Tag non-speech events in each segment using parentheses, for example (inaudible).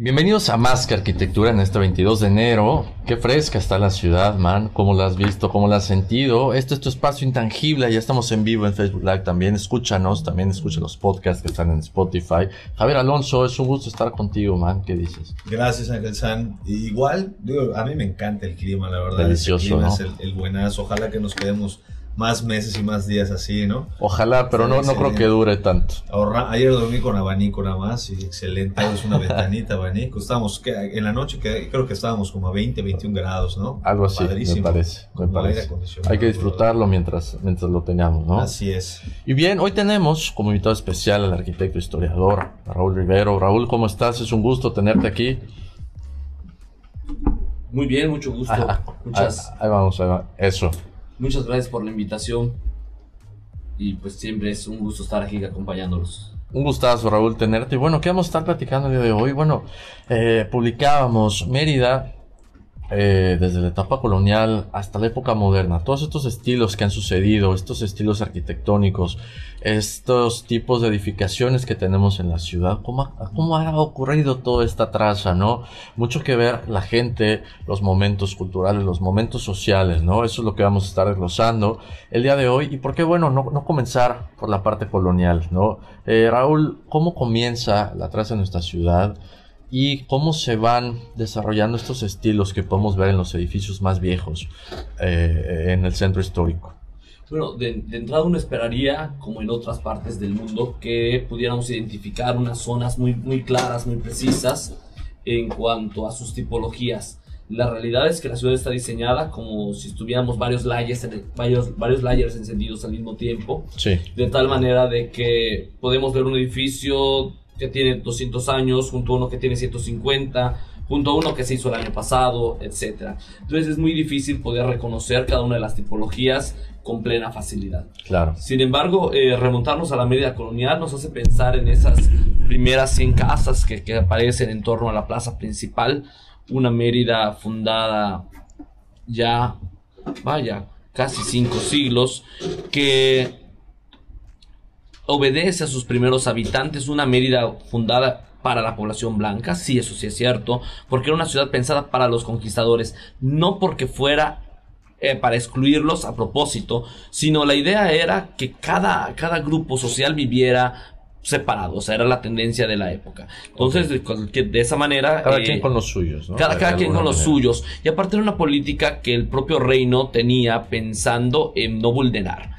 Bienvenidos a Más que Arquitectura en este 22 de enero. Qué fresca está la ciudad, man. ¿Cómo la has visto? ¿Cómo la has sentido? Este es tu espacio intangible. Ya estamos en vivo en Facebook Live también. Escúchanos. También escucha los podcasts que están en Spotify. Javier Alonso, es un gusto estar contigo, man. ¿Qué dices? Gracias, Ángel San. Igual, digo, a mí me encanta el clima, la verdad. Delicioso, el clima ¿no? es el, el buenazo. Ojalá que nos quedemos más meses y más días así, ¿no? Ojalá, pero no, no creo que dure tanto. Ahorra- Ayer dormí con abanico nada más y excelente. Es una ventanita abanico. Estábamos, que en la noche que, creo que estábamos como a 20, 21 grados, ¿no? Algo así, Padrísimo. me parece. Me parece. Hay que disfrutarlo mientras, mientras lo tengamos, ¿no? Así es. Y bien, hoy tenemos como invitado especial al arquitecto historiador Raúl Rivero. Raúl, ¿cómo estás? Es un gusto tenerte aquí. Muy bien, mucho gusto. (laughs) Ah, Muchas, Ahí vamos, ahí va. Eso. Muchas gracias por la invitación. Y pues siempre es un gusto estar aquí acompañándolos. Un gustazo, Raúl, tenerte. Y bueno, ¿qué vamos a estar platicando el día de hoy? Bueno, eh, publicábamos Mérida eh, desde la etapa colonial hasta la época moderna. Todos estos estilos que han sucedido, estos estilos arquitectónicos, estos tipos de edificaciones que tenemos en la ciudad, ¿cómo ha, ocurrido toda esta traza, no? Mucho que ver la gente, los momentos culturales, los momentos sociales, ¿no? Eso es lo que vamos a estar desglosando el día de hoy. ¿Y por qué, bueno, no, no comenzar por la parte colonial, ¿no? Eh, Raúl, ¿cómo comienza la traza en nuestra ciudad? Y cómo se van desarrollando estos estilos que podemos ver en los edificios más viejos eh, en el centro histórico. Bueno, de, de entrada uno esperaría, como en otras partes del mundo, que pudiéramos identificar unas zonas muy, muy claras, muy precisas en cuanto a sus tipologías. La realidad es que la ciudad está diseñada como si estuviéramos varios layers, varios, varios layers encendidos al mismo tiempo. Sí, de tal manera de que podemos ver un edificio que tiene 200 años junto a uno que tiene 150, junto a uno que se hizo el año pasado, etc. Entonces es muy difícil poder reconocer cada una de las tipologías con plena facilidad. claro. Sin embargo, eh, remontarnos a la Mérida colonial nos hace pensar en esas primeras 100 casas que, que aparecen en torno a la plaza principal. Una Mérida fundada ya, vaya, casi cinco siglos, que obedece a sus primeros habitantes, una Mérida fundada para la población blanca, sí, eso sí es cierto, porque era una ciudad pensada para los conquistadores, no porque fuera eh, para excluirlos a propósito, sino la idea era que cada, cada grupo social viviera separado, o sea, era la tendencia de la época. Entonces, de, de esa manera... Cada eh, quien con los suyos, ¿no? cada, cada quien con los manera. suyos. Y aparte era una política que el propio reino tenía pensando en no vulnerar.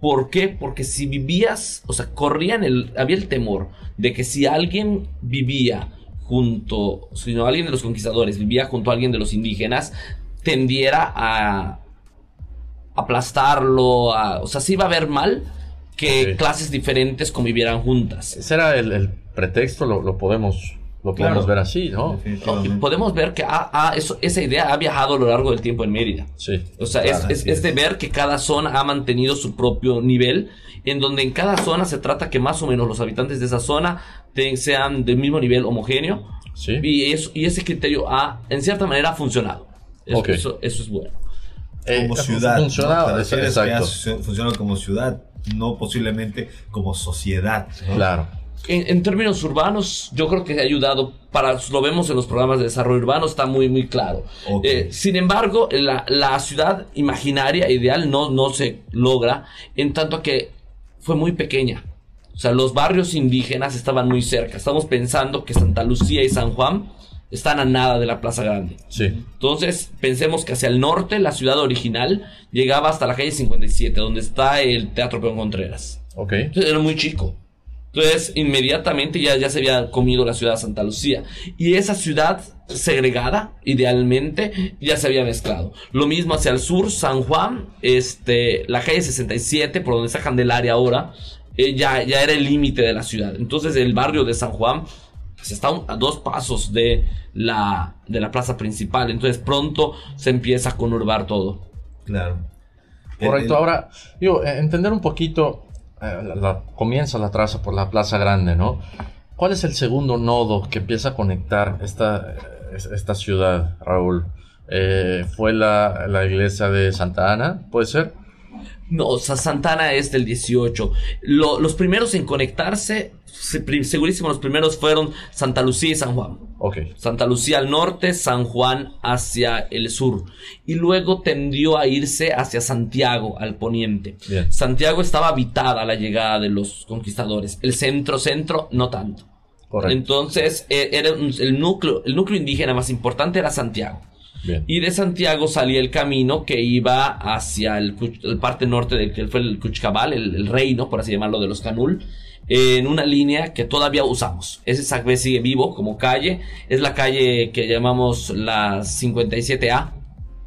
¿Por qué? Porque si vivías, o sea, corrían el, había el temor de que si alguien vivía junto, si no alguien de los conquistadores vivía junto a alguien de los indígenas, tendiera a aplastarlo, a, o sea, se iba a ver mal que clases diferentes convivieran juntas. Ese era el, el pretexto, lo, lo podemos, lo Claro. podemos ver así, ¿no? Podemos ver que ah, ah, eso, esa idea ha viajado a lo largo del tiempo en Mérida. Sí. O sea, Claro, es, es- así es de ver que cada zona ha mantenido su propio nivel, en donde en cada zona se trata que más o menos los habitantes de esa zona te- sean del mismo nivel homogéneo, Sí. y, eso, y ese criterio ha, en cierta manera, ha funcionado. Eso, Ok. eso, eso es bueno. Eh, como ha ciudad. funcionado, ¿no? Que exacto. funcionado como ciudad, no posiblemente como sociedad. ¿no? Claro. En, en términos urbanos, yo creo que ha ayudado, para, lo vemos en los programas de desarrollo urbano, está muy, muy claro. Eh, sin embargo, la, la ciudad imaginaria ideal no, no se logra, en tanto que fue muy pequeña. O sea, los barrios indígenas estaban muy cerca. Estamos pensando que Santa Lucía y San Juan están a nada de la Plaza Grande. Sí. Entonces, pensemos que hacia el norte, la ciudad original llegaba hasta la calle 57, donde está el Teatro Peón Contreras. Ok. Entonces, era muy chico. Entonces, inmediatamente ya, ya se había comido la ciudad de Santa Lucía. Y esa ciudad segregada, idealmente, ya se había mezclado. Lo mismo hacia el sur, San Juan, este, la calle 67, por donde está Candelaria ahora, eh, ya, ya era el límite de la ciudad. Entonces, el barrio de San Juan pues, está a dos pasos de la, de la plaza principal. Entonces, pronto se empieza a conurbar todo. Claro. Correcto. Ahora, digo, eh, entender un poquito la, comienza la traza por la Plaza Grande, ¿no? ¿Cuál es el segundo nodo que empieza a conectar esta, esta ciudad, Raúl? Eh, ¿Fue la, la, iglesia de Santa Ana? ¿Puede ser? No, Santana es del 18. los primeros en conectarse, segurísimo, los primeros fueron Santa Lucía y San Juan. Ok. Santa Lucía al norte, San Juan hacia el sur. Y luego tendió a irse hacia Santiago, al poniente. Santiago estaba habitada a la llegada de los conquistadores. El centro, centro, no tanto. Correcto. Entonces, e, era el núcleo, el núcleo indígena más importante era Santiago. Y de Santiago salía el camino que iba hacia el, parte norte del que fue el Cuchcabal, el, reino, por así llamarlo, de los Canul, en una línea que todavía usamos. Ese Sacbé sigue vivo como calle. Es la calle que llamamos la 57A,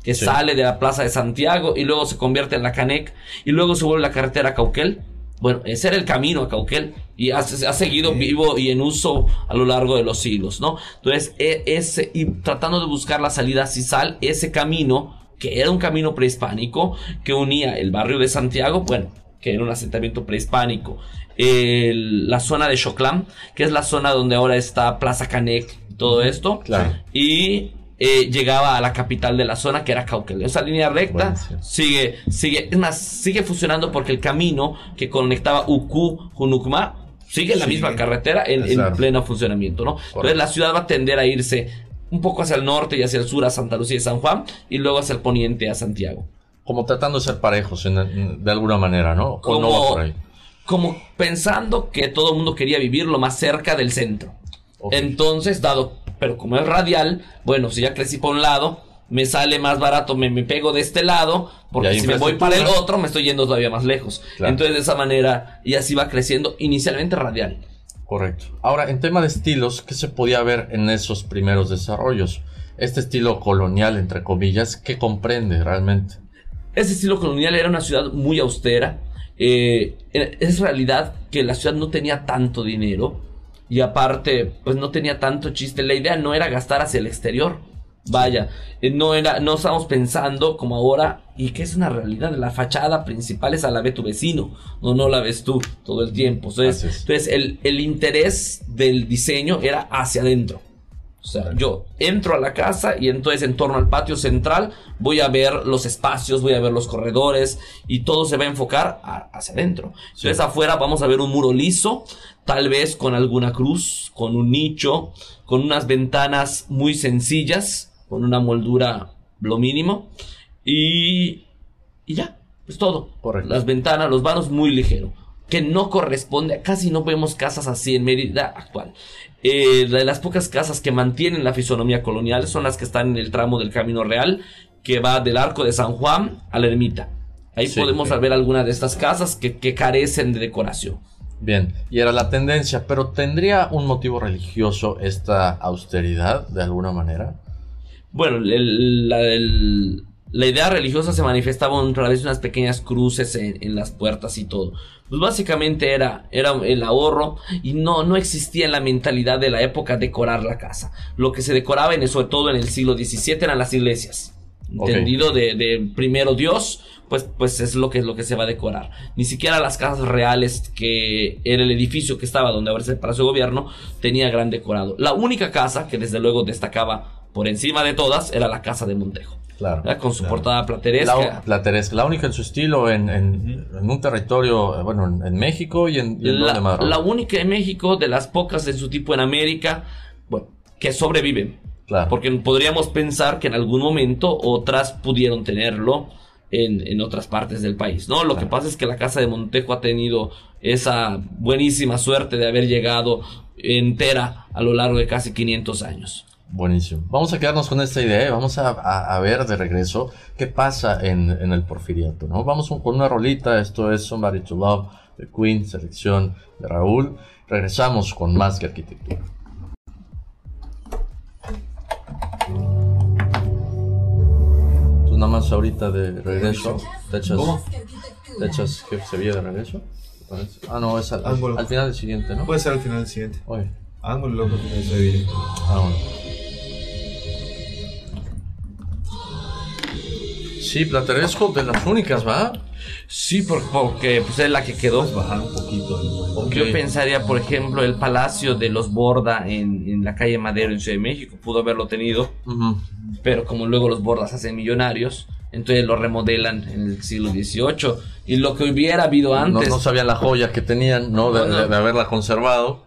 que sale de la Plaza de Santiago y luego se convierte en la Canec y luego se vuelve la carretera Cauquel bueno, ese era el camino a Cauquel y ha, seguido vivo y en uso a lo largo de los siglos, ¿no? Entonces, e, ese, y tratando de buscar la salida a Cisal, ese camino, que era un camino prehispánico, que unía el barrio de Santiago, bueno, que era un asentamiento prehispánico, la zona de Choclán, que es la zona donde ahora está Plaza Canec, todo esto, claro. y eh, llegaba a la capital de la zona, que era Cauquel. Esa línea recta sigue, sigue, es más, sigue funcionando porque el camino que conectaba Uku, Junukma, sigue en la misma carretera en, pleno funcionamiento, ¿no? Entonces la ciudad va a tender a irse un poco hacia el norte y hacia el sur a Santa Lucía y San Juan, y luego hacia el poniente a Santiago. Como tratando de ser parejos de alguna manera, ¿no? Como, como pensando que todo el mundo quería vivir lo más cerca del centro. Entonces, dado pero como es radial, bueno, si ya crecí por un lado, me sale más barato, me, me pego de este lado, porque si me voy para el otro, me estoy yendo todavía más lejos. Entonces, de esa manera, y así va creciendo, inicialmente radial. Correcto. Ahora, en tema de estilos, ¿qué se podía ver en esos primeros desarrollos? Este estilo colonial, entre comillas, ¿qué comprende realmente? Ese estilo colonial era una ciudad muy austera. Eh, es realidad que la ciudad no tenía tanto dinero y aparte, pues no tenía tanto chiste. La idea no era gastar hacia el exterior. Vaya, eh, no era, no estamos pensando como ahora, y que es una realidad, la fachada principal es a la ve tu vecino, no, no la ves tú todo el tiempo. Entonces, entonces el, el interés del diseño era hacia adentro. O sea, yo entro a la casa y entonces en torno al patio central voy a ver los espacios, voy a ver los corredores y todo se va a enfocar hacia adentro. Entonces afuera vamos a ver un muro liso, tal vez con alguna cruz, con un nicho, con unas ventanas muy sencillas, con una moldura lo mínimo y, y ya, es todo. Las ventanas, los vanos muy ligero que no corresponde, casi no vemos casas así en Mérida actual. Eh, de las pocas casas que mantienen la fisonomía colonial son las que están en el tramo del Camino Real, que va del Arco de San Juan a la Ermita. Ahí podemos ver algunas de estas casas que, carecen de decoración. Bien, y era la tendencia, pero ¿tendría un motivo religioso esta austeridad de alguna manera? Bueno, la, idea religiosa se manifestaba a través de unas pequeñas cruces en las puertas y todo pues básicamente era, era el ahorro y no, no existía en la mentalidad de la época decorar la casa. Lo que se decoraba, en, sobre todo en el siglo XVII, eran las iglesias. Entendido de, primero Dios, pues, pues es lo que es lo que se va a decorar. Ni siquiera las casas reales, que era el edificio que estaba donde ahora es el Palacio de Gobierno, tenía gran decorado. La única casa que desde luego destacaba por encima de todas era la casa de Montejo. Claro. Con su portada plateresca. La, plateresca, la única en su estilo en, en, un territorio, bueno, en, México y en, la, la única en México, de las pocas de su tipo en América, bueno, que sobreviven. Claro. Porque podríamos pensar que en algún momento otras pudieron tenerlo en, en otras partes del país, ¿no? Lo que pasa es que la Casa de Montejo ha tenido esa buenísima suerte de haber llegado entera a lo largo de casi 500 años. Buenísimo. Vamos a quedarnos con esta idea, vamos a, ver de regreso qué pasa en, el porfiriato, ¿no? Vamos con una rolita, esto es Somebody to Love de Queen, selección de Raúl. Regresamos con más que arquitectura. Tú nada más ahorita de regreso, te echas, te echas que se de regreso. Ah, no, es al, final del siguiente, ¿no? Puede ser al final del siguiente. Oye. Ángulo loco que se Ah, bueno. Sí, Plateresco de las únicas, ¿va? Sí, porque, pues, es la que quedó. bajar un poquito. Yo pensaría, por ejemplo, el Palacio de los Borda en, la calle Madero en Ciudad de México. Pudo haberlo tenido. Pero como luego los Bordas se hacen millonarios, entonces lo remodelan en el siglo XVIII. Y lo que hubiera habido antes. No, sabían la joya que tenían, ¿no? De, de, haberla conservado.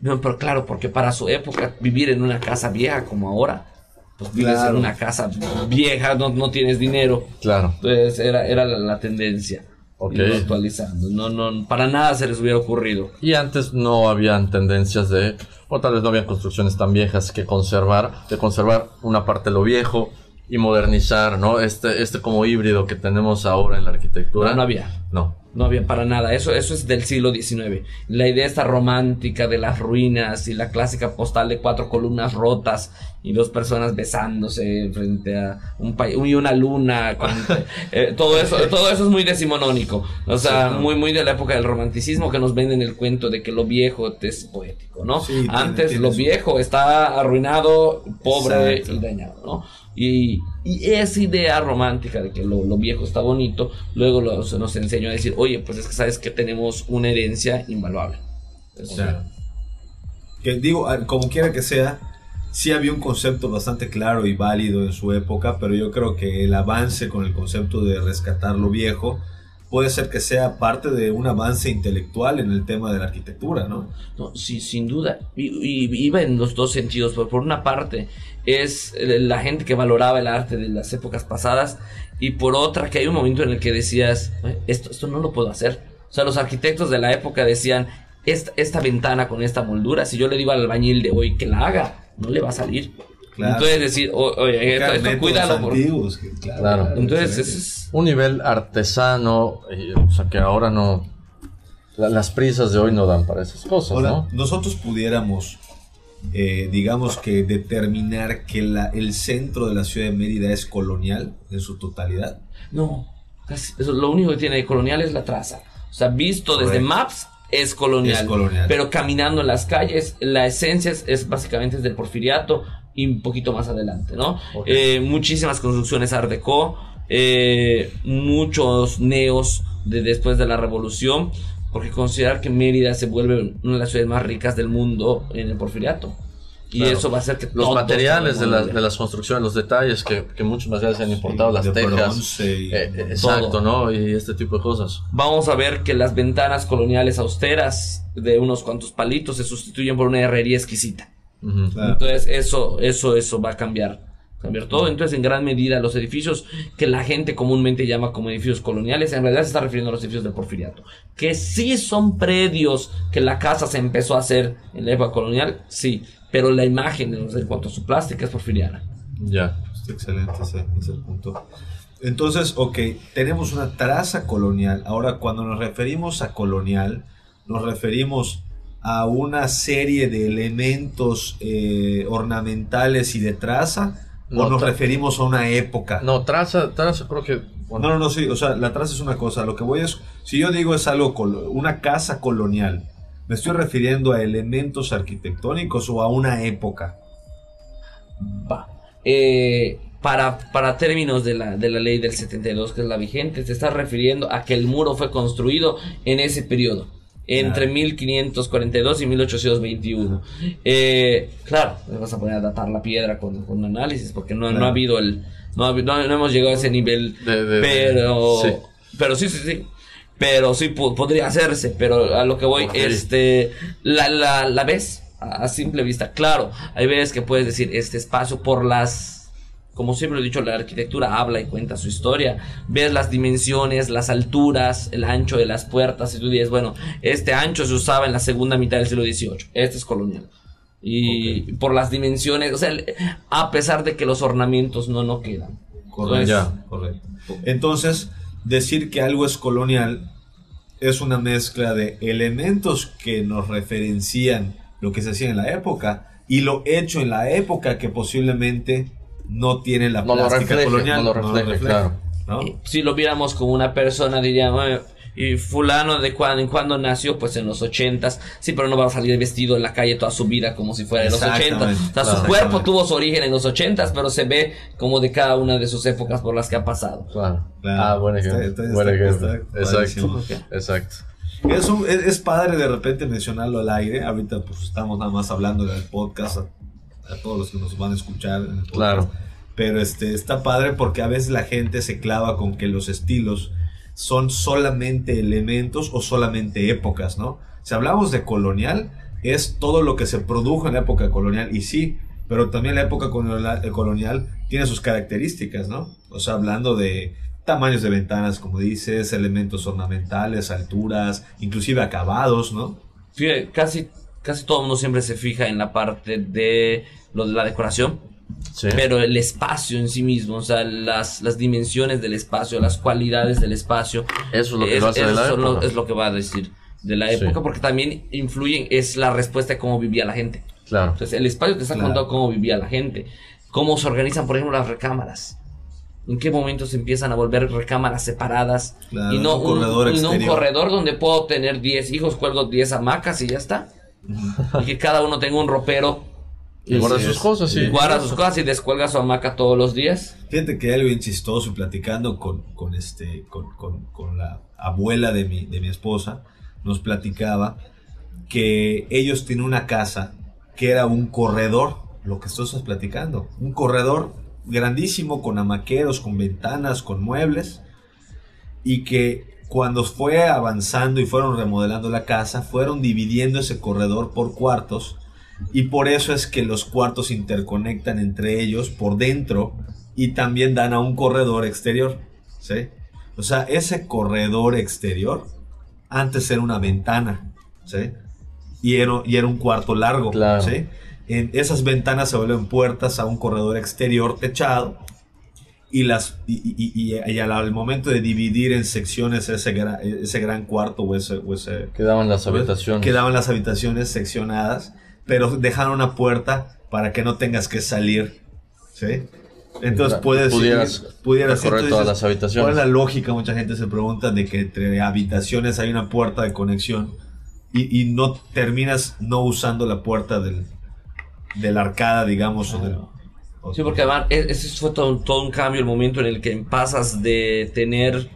No, pero claro, porque para su época vivir en una casa vieja como ahora pues vives en una casa vieja, no, no, tienes dinero. Claro. Entonces era, era la, tendencia. Ok. actualizando. No, no, para nada se les hubiera ocurrido. Y antes no habían tendencias de, o tal vez no habían construcciones tan viejas que conservar, de conservar una parte de lo viejo y modernizar, ¿no? Este, este como híbrido que tenemos ahora en la arquitectura. No, no había. No. No había para nada. Eso, eso es del siglo XIX. La idea esta romántica de las ruinas y la clásica postal de cuatro columnas rotas y dos personas besándose frente a un país y una luna. (laughs) Eh, todo eso, todo eso es muy decimonónico. O sea, muy, muy de la época del romanticismo que nos venden el cuento de que lo viejo es poético, ¿no? Antes lo viejo está arruinado, pobre y dañado, ¿no? Y, esa idea romántica de que lo, viejo está bonito, luego nos enseñó a decir, oye, pues es que sabes que tenemos una herencia invaluable. O sea, que digo, como quiera que sea, sí había un concepto bastante claro y válido en su época, pero yo creo que el avance con el concepto de rescatar lo viejo puede ser que sea parte de un avance intelectual en el tema de la arquitectura, ¿no? no sí, sin duda. Y, iba en los dos sentidos. Por, una parte, es la gente que valoraba el arte de las épocas pasadas y por otra que hay un momento en el que decías, esto, esto no lo puedo hacer. O sea, los arquitectos de la época decían, esta, esta ventana con esta moldura, si yo le digo al albañil de hoy que la haga, no le va a salir. Entonces decir, oye, esto, cuídalo. claro. Entonces es, un nivel artesano, o sea que ahora no, las prisas de hoy no dan para esas cosas, ¿no? Nosotros pudiéramos eh, digamos que determinar que la, el centro de la ciudad de Mérida es colonial en su totalidad. No, eso, lo único que tiene de colonial es la traza. O sea, visto desde maps es colonial, Pero caminando en las calles, la esencia es, básicamente es del porfiriato y un poquito más adelante, ¿no? Eh, muchísimas construcciones Art Deco, eh, muchos neos de después de la revolución porque considerar que Mérida se vuelve una de las ciudades más ricas del mundo en el porfiriato. Y eso va a hacer que los materiales de, de, las construcciones, los detalles que, que muchos materiales se han importado, las tejas, y eh, exacto, ¿no? Y este tipo de cosas. Vamos a ver que las ventanas coloniales austeras de unos cuantos palitos se sustituyen por una herrería exquisita. Entonces eso, eso, eso va a cambiar cambiar todo. Entonces, en gran medida, los edificios que la gente comúnmente llama como edificios coloniales, en realidad se está refiriendo a los edificios del porfiriato. Que sí son predios que la casa se empezó a hacer en la época colonial, sí, pero la imagen en cuanto a su plástica es porfiriana. Ya. excelente ese, ese punto. Entonces, ok, tenemos una traza colonial. Ahora, cuando nos referimos a colonial, nos referimos a una serie de elementos eh, ornamentales y de traza ¿O nos referimos a una época? No, traza, traza creo que... No, no, no, sí, o sea, la traza es una cosa. Lo que voy es, si yo digo es algo, una casa colonial, ¿me estoy refiriendo a elementos arquitectónicos o a una época? Va. Eh, para, para términos de la, de la ley del 72, que es la vigente, te estás refiriendo a que el muro fue construido en ese periodo entre 1542 y 1821. Eh, claro, vas a poner a datar la piedra con, con análisis, porque no, no, ha habido el. No, no, hemos llegado a ese nivel. pero. Sí. Pero sí, sí, sí. Pero sí podría hacerse. Pero a lo que voy, este. La, la, la ves a simple vista. Claro, hay veces que puedes decir este espacio por las como siempre he dicho, la arquitectura habla y cuenta su historia. Ves las dimensiones, las alturas, el ancho de las puertas y tú dices, bueno, este ancho se usaba en la segunda mitad del siglo XVIII. Este es colonial. Y por las dimensiones, o sea, a pesar de que los ornamentos no, no quedan. Correcto. correcto. Entonces, decir que algo es colonial es una mezcla de elementos que nos referencian lo que se hacía en la época y lo hecho en la época que posiblemente no tiene la plástica colonial. No lo refleja, Si lo viéramos como una persona, diríamos, y fulano de cuando en cuando nació, pues en los ochentas, sí, pero no va a salir vestido en la calle toda su vida como si fuera de los ochentas. O sea, su cuerpo tuvo su origen en los ochentas, pero se ve como de cada una de sus épocas por las que ha pasado. Claro. ah, bueno Exacto. Exacto. Es, es, padre de repente mencionarlo al aire. Ahorita pues estamos nada más hablando del podcast a, todos los que nos van a escuchar en el podcast. Claro. Pero este está padre porque a veces la gente se clava con que los estilos son solamente elementos o solamente épocas, ¿no? Si hablamos de colonial, es todo lo que se produjo en la época colonial, y sí, pero también la época colonial tiene sus características, ¿no? O sea, hablando de tamaños de ventanas, como dices, elementos ornamentales, alturas, inclusive acabados, ¿no? Fíjate, casi, casi todo el mundo siempre se fija en la parte de lo de la decoración, pero el espacio en sí mismo, o sea, las, las dimensiones del espacio, las cualidades del espacio. Eso es lo que, va, a es lo que va a decir de la época, porque también influyen, es la respuesta de cómo vivía la gente. Claro. Entonces, el espacio te está contando cómo vivía la gente, cómo se organizan, por ejemplo, las recámaras. ¿En qué momento se empiezan a volver recámaras separadas? y no un, corredor, no un corredor donde puedo tener 10 hijos, cuelgo 10 hamacas y ya está. Y que cada uno tenga un ropero y guarda sus cosas, sí. guarda sus cosas y descuelga su hamaca todos los días. Fíjate que hay algo bien chistoso platicando con, con este, con, con, con, la abuela de mi, de mi esposa, nos platicaba que ellos tienen una casa que era un corredor, lo que estás platicando, un corredor grandísimo con amaqueros, con ventanas, con muebles, y que cuando fue avanzando y fueron remodelando la casa, fueron dividiendo ese corredor por cuartos y por eso es que los cuartos interconectan entre ellos por dentro y también dan a un corredor exterior. ¿sí? O sea, ese corredor exterior antes era una ventana. ¿sí? Y, era, y era un cuarto largo. ¿sí? En esas ventanas se vuelven puertas a un corredor exterior techado. Y, las, y, al, momento de dividir en secciones ese, gran, ese gran cuarto o ese, Quedaban las habitaciones. Quedaban las habitaciones seccionadas pero dejaron una puerta para que no tengas que salir. ¿Sí? Entonces puedes pudieras, pudieras correr todas las habitaciones. ¿Cuál es la lógica? Mucha gente se pregunta de que entre habitaciones hay una puerta de conexión y, y no terminas no usando la puerta del, de la arcada, digamos, o del, Sí, porque además e, ese fue todo, todo, un cambio el momento en el que pasas de tener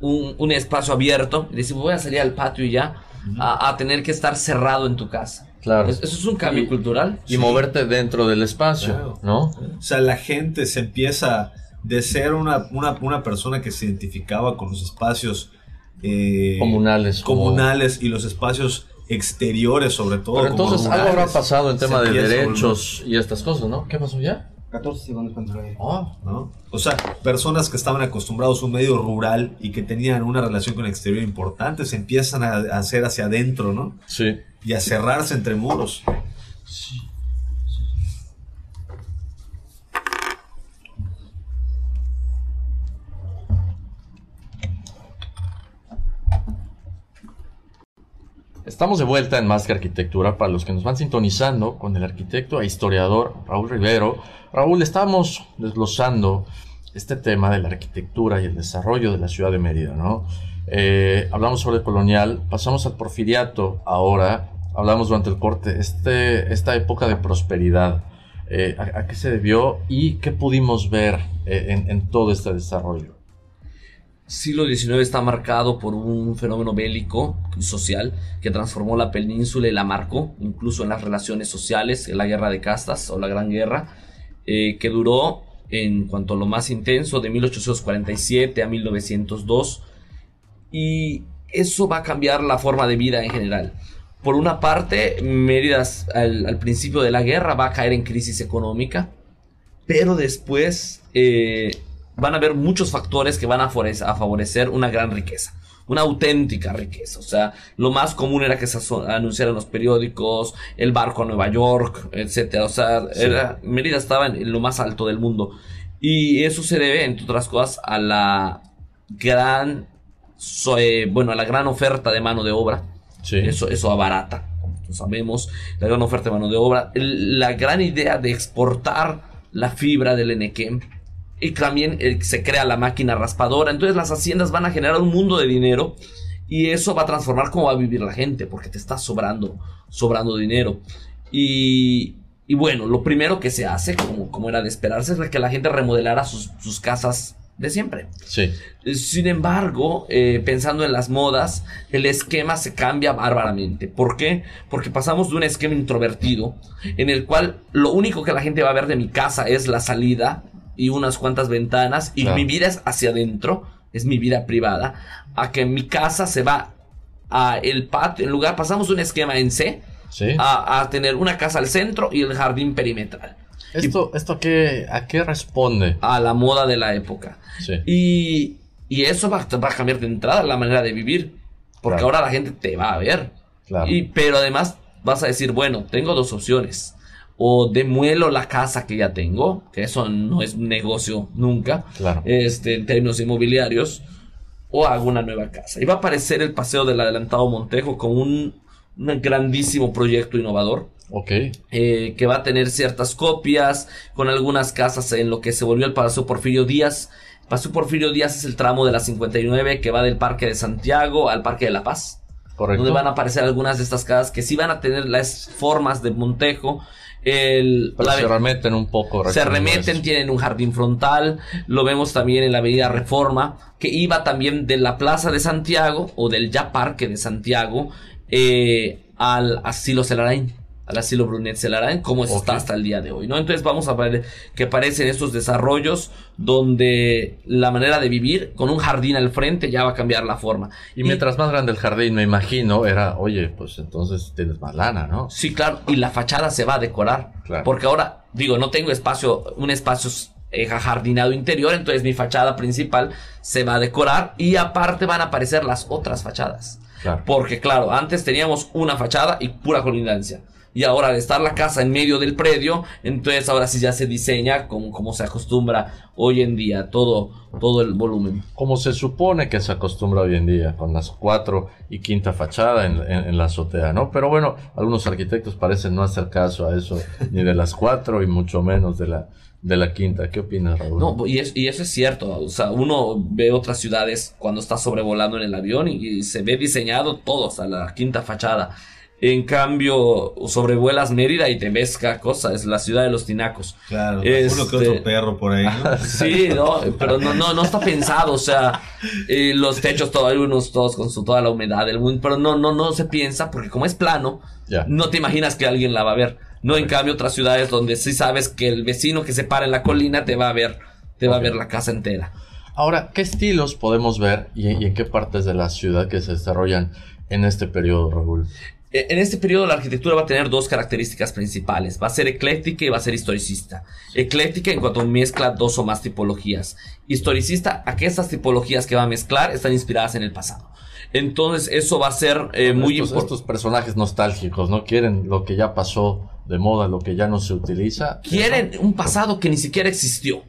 un, un espacio abierto y decir voy a salir al patio y ya, a, a, tener que estar cerrado en tu casa. Claro. Eso es un cambio cultural. Y moverte dentro del espacio, ¿no? O sea, la gente se empieza de ser una, una, persona que se identificaba con los espacios eh, comunales, comunales y los espacios exteriores sobre todo. Pero entonces algo habrá pasado en tema de derechos y estas cosas, ¿no? ¿Qué pasó ya? 14 segundos oh, ¿no? O sea, personas que estaban acostumbrados a un medio rural y que tenían una relación con el exterior importante se empiezan a hacer hacia adentro, ¿no? Sí y a cerrarse entre muros. Estamos de vuelta en Más que Arquitectura para los que nos van sintonizando con el arquitecto e historiador Raúl Rivero. Raúl, estamos desglosando este tema de la arquitectura y el desarrollo de la ciudad de Mérida, ¿no? Eh, hablamos sobre el colonial, pasamos al porfiriato ahora hablamos durante el corte, este, esta época de prosperidad, eh, a, qué se debió y qué pudimos ver eh, en, todo este desarrollo? Siglo XIX está marcado por un fenómeno bélico y social que transformó la península y la marcó, incluso en las relaciones sociales, en la guerra de castas o la Gran Guerra, eh, que duró en cuanto a lo más intenso de 1847 a 1902 y eso va a cambiar la forma de vida en general. Por una parte, Mérida al, principio de la guerra va a caer en crisis económica, pero después eh, van a haber muchos factores que van a favorecer, una gran riqueza. una auténtica riqueza. O sea, lo más común era que se anunciara en los periódicos, el barco a Nueva York, etcétera. O sea, era, Mérida estaba en, lo más alto del mundo. Y eso se debe, entre otras cosas, a la gran, eh, bueno, a la gran oferta de mano de obra. Eso, eso abarata, como sabemos, la gran oferta de mano de obra. la gran idea de exportar la fibra del Enequem y también eh, se crea la máquina raspadora. Entonces las haciendas van a generar un mundo de dinero y eso va a transformar cómo va a vivir la gente porque te está sobrando, sobrando dinero. Y, y bueno, lo primero que se hace, como, como era de esperarse, es que la gente remodelara sus, sus casas de siempre. Sí. Sin embargo, eh, pensando en las modas, el esquema se cambia bárbaramente. ¿Por qué? Porque pasamos de un esquema introvertido, en el cual lo único que la gente va a ver de mi casa es la salida y unas cuantas ventanas y mi vida es hacia adentro, es mi vida privada, a que mi casa se va a el patio, en lugar pasamos un esquema en C a, tener una casa al centro y el jardín perimetral. ¿Esto, esto qué, a qué responde? A la moda de la época. Y, y, eso va, va, a cambiar de entrada la manera de vivir, porque ahora la gente te va a ver. Y, pero además vas a decir, bueno, tengo dos opciones o demuelo la casa que ya tengo, que eso no es negocio nunca, este, en términos inmobiliarios, o hago una nueva casa. Y va a aparecer el Paseo del Adelantado Montejo con un, grandísimo proyecto innovador. Ok. Eh, que va a tener ciertas copias con algunas casas en lo que se volvió el Palacio Porfirio Díaz. Paseo Porfirio Díaz es el tramo de la 59 que va del Parque de Santiago al Parque de la Paz. Correcto. Donde van a aparecer algunas de estas casas que sí van a tener las formas de Montejo, el, se remeten un poco. Se remeten, tienen un jardín frontal. Lo vemos también en la avenida Reforma, que iba también de la Plaza de Santiago o del ya Parque de Santiago eh, al Asilo Celarain al asilo Brunet Celarán, como está hasta el día de hoy, ¿no? Entonces vamos a ver que aparecen estos desarrollos donde la manera de vivir con un jardín al frente ya va a cambiar la forma. Y, mientras más grande el jardín, me imagino, era, oye, pues entonces tienes más lana, ¿no? Sí, claro, y la fachada se va a decorar. Porque ahora, digo, no tengo espacio, un espacio eh, jardinado interior, entonces mi fachada principal se va a decorar y aparte van a aparecer las otras fachadas. Porque claro, antes teníamos una fachada y pura colindancia y ahora al estar la casa en medio del predio, entonces ahora sí ya se diseña como, como se acostumbra hoy en día, todo, todo el volumen. Como se supone que se acostumbra hoy en día, con las cuatro y quinta fachada en, la azotea, ¿no? Pero bueno, algunos arquitectos parecen no hacer caso a eso, ni de las cuatro y mucho menos de la, de la quinta. ¿Qué opinas, Raúl? No, y, y, eso es cierto. O sea, uno ve otras ciudades cuando está sobrevolando en el avión y, y se ve diseñado todo, hasta la quinta fachada. En cambio, sobrevuelas Mérida y te ves cada cosa, es la ciudad de los tinacos. Claro, este, uno que otro perro por ahí. (laughs) sí, no, pero no, no, no está pensado, o sea, eh, los techos todos, unos todos con su, toda la humedad del mundo, pero no, no, no se piensa, porque como es plano, no te imaginas que alguien la va a ver. No, en cambio, otras ciudades donde sí sabes que el vecino que se para en la colina te va a ver, te va a ver la casa entera. Ahora, ¿qué estilos podemos ver y, y en qué partes de la ciudad que se desarrollan en este periodo, Raúl? Eh, en este periodo la arquitectura va a tener dos características principales. Va a ser ecléctica y va a ser historicista. Ecléctica en cuanto mezcla dos o más tipologías. Historicista a que estas tipologías que va a mezclar están inspiradas en el pasado. Entonces eso va a ser eh, muy importante. Estos personajes nostálgicos, ¿no? Quieren lo que ya pasó de moda, lo que ya no se utiliza. Quieren un pasado que ni siquiera existió.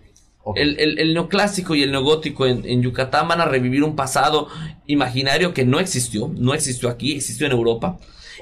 El, neoclásico y el neogótico en, en, Yucatán van a revivir un pasado imaginario que no existió, no existió aquí, existió en Europa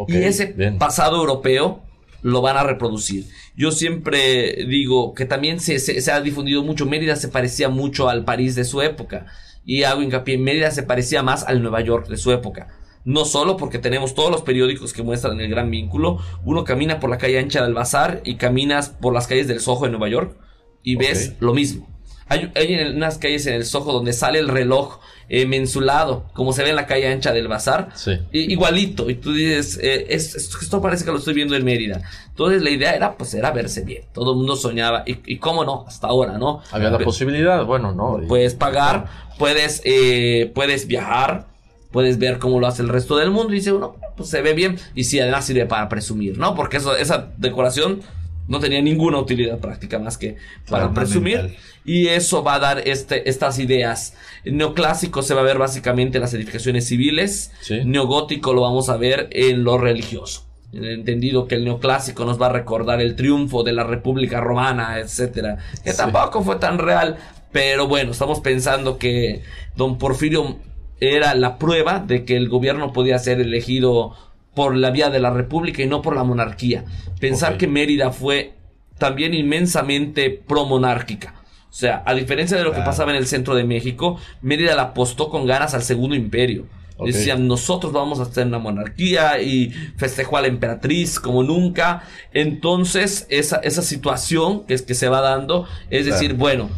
y ese pasado europeo lo van a reproducir. Yo siempre digo que también se, se, ha difundido mucho, Mérida se parecía mucho al París de su época. Y hago hincapié, Mérida se parecía más al Nueva York de su época. No solo porque tenemos todos los periódicos que muestran el gran vínculo. Uno camina por la calle ancha del Bazar y caminas por las calles del Soho de Nueva York y ves lo mismo. Hay, hay unas calles en el Soho donde sale el reloj eh, mensulado, como se ve en la calle ancha del bazar. igualito. Y tú dices, eh, esto parece que lo estoy viendo en Mérida. Entonces la idea era, pues, era verse bien. Todo el mundo soñaba. Y, cómo no, hasta ahora, ¿no? Había la posibilidad, bueno, ¿no? Puedes pagar, puedes, eh, puedes viajar, puedes ver cómo lo hace el resto del mundo. Y dice uno, pues se ve bien. Y sí, además sirve para presumir, ¿no? Porque eso, esa decoración no tenía ninguna utilidad práctica más que para presumir. Y eso va a dar este, estas ideas. Neoclásico se va a ver básicamente en las edificaciones civiles. Neogótico lo vamos a ver en lo religioso. En el entendido que el neoclásico nos va a recordar el triunfo de la República Romana, etcétera. Que tampoco fue tan real. Pero bueno, estamos pensando que don Porfirio era la prueba de que el gobierno podía ser elegido por la vía de la república y no por la monarquía. Pensar que Mérida fue también inmensamente promonárquica. O sea, a diferencia de lo que pasaba en el centro de México, Mérida la apostó con ganas al segundo imperio. Decían, nosotros vamos a hacer una monarquía y festejó a la emperatriz como nunca. Entonces, esa, esa situación que, es, que se va dando, es decir, bueno,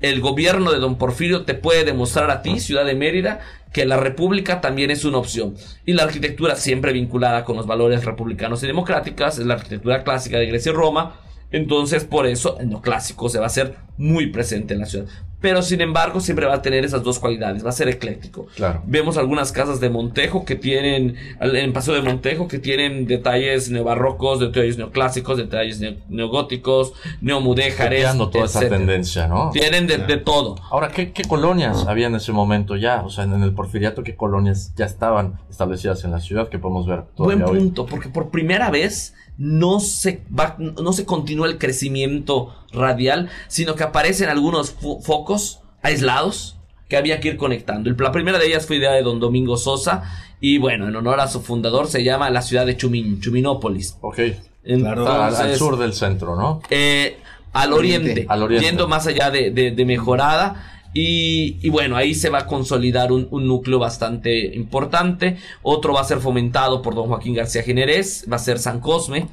el gobierno de don Porfirio te puede demostrar a ti, ciudad de Mérida, que la república también es una opción. Y la arquitectura siempre vinculada con los valores republicanos y democráticas, es la arquitectura clásica de Grecia y Roma, entonces, por eso, el neoclásico se va a hacer muy presente en la ciudad. Pero, sin embargo, siempre va a tener esas dos cualidades. Va a ser ecléctico. Claro. Vemos algunas casas de Montejo que tienen, en Paseo de Montejo, que tienen detalles neobarrocos, detalles neoclásicos, detalles neogóticos, neomudéjares. toda esa tendencia, ¿no? Tienen de, todo. Ahora, ¿qué, colonias había en ese momento ya? O sea, en el porfiriato, ¿qué colonias ya estaban establecidas en la ciudad que podemos ver Buen punto, porque por primera vez no se, va, no se continúa el crecimiento radial, sino que aparecen algunos focos aislados que había que ir conectando. La primera de ellas fue idea de don Domingo Sosa y bueno, en honor a su fundador se llama la ciudad de Chumín, Chuminópolis. Ok. al, sur del centro, ¿no? Eh, al, oriente, al oriente, yendo más allá de, de mejorada y, bueno, ahí se va a consolidar un, núcleo bastante importante. Otro va a ser fomentado por don Joaquín García Generés, va a ser San Cosme,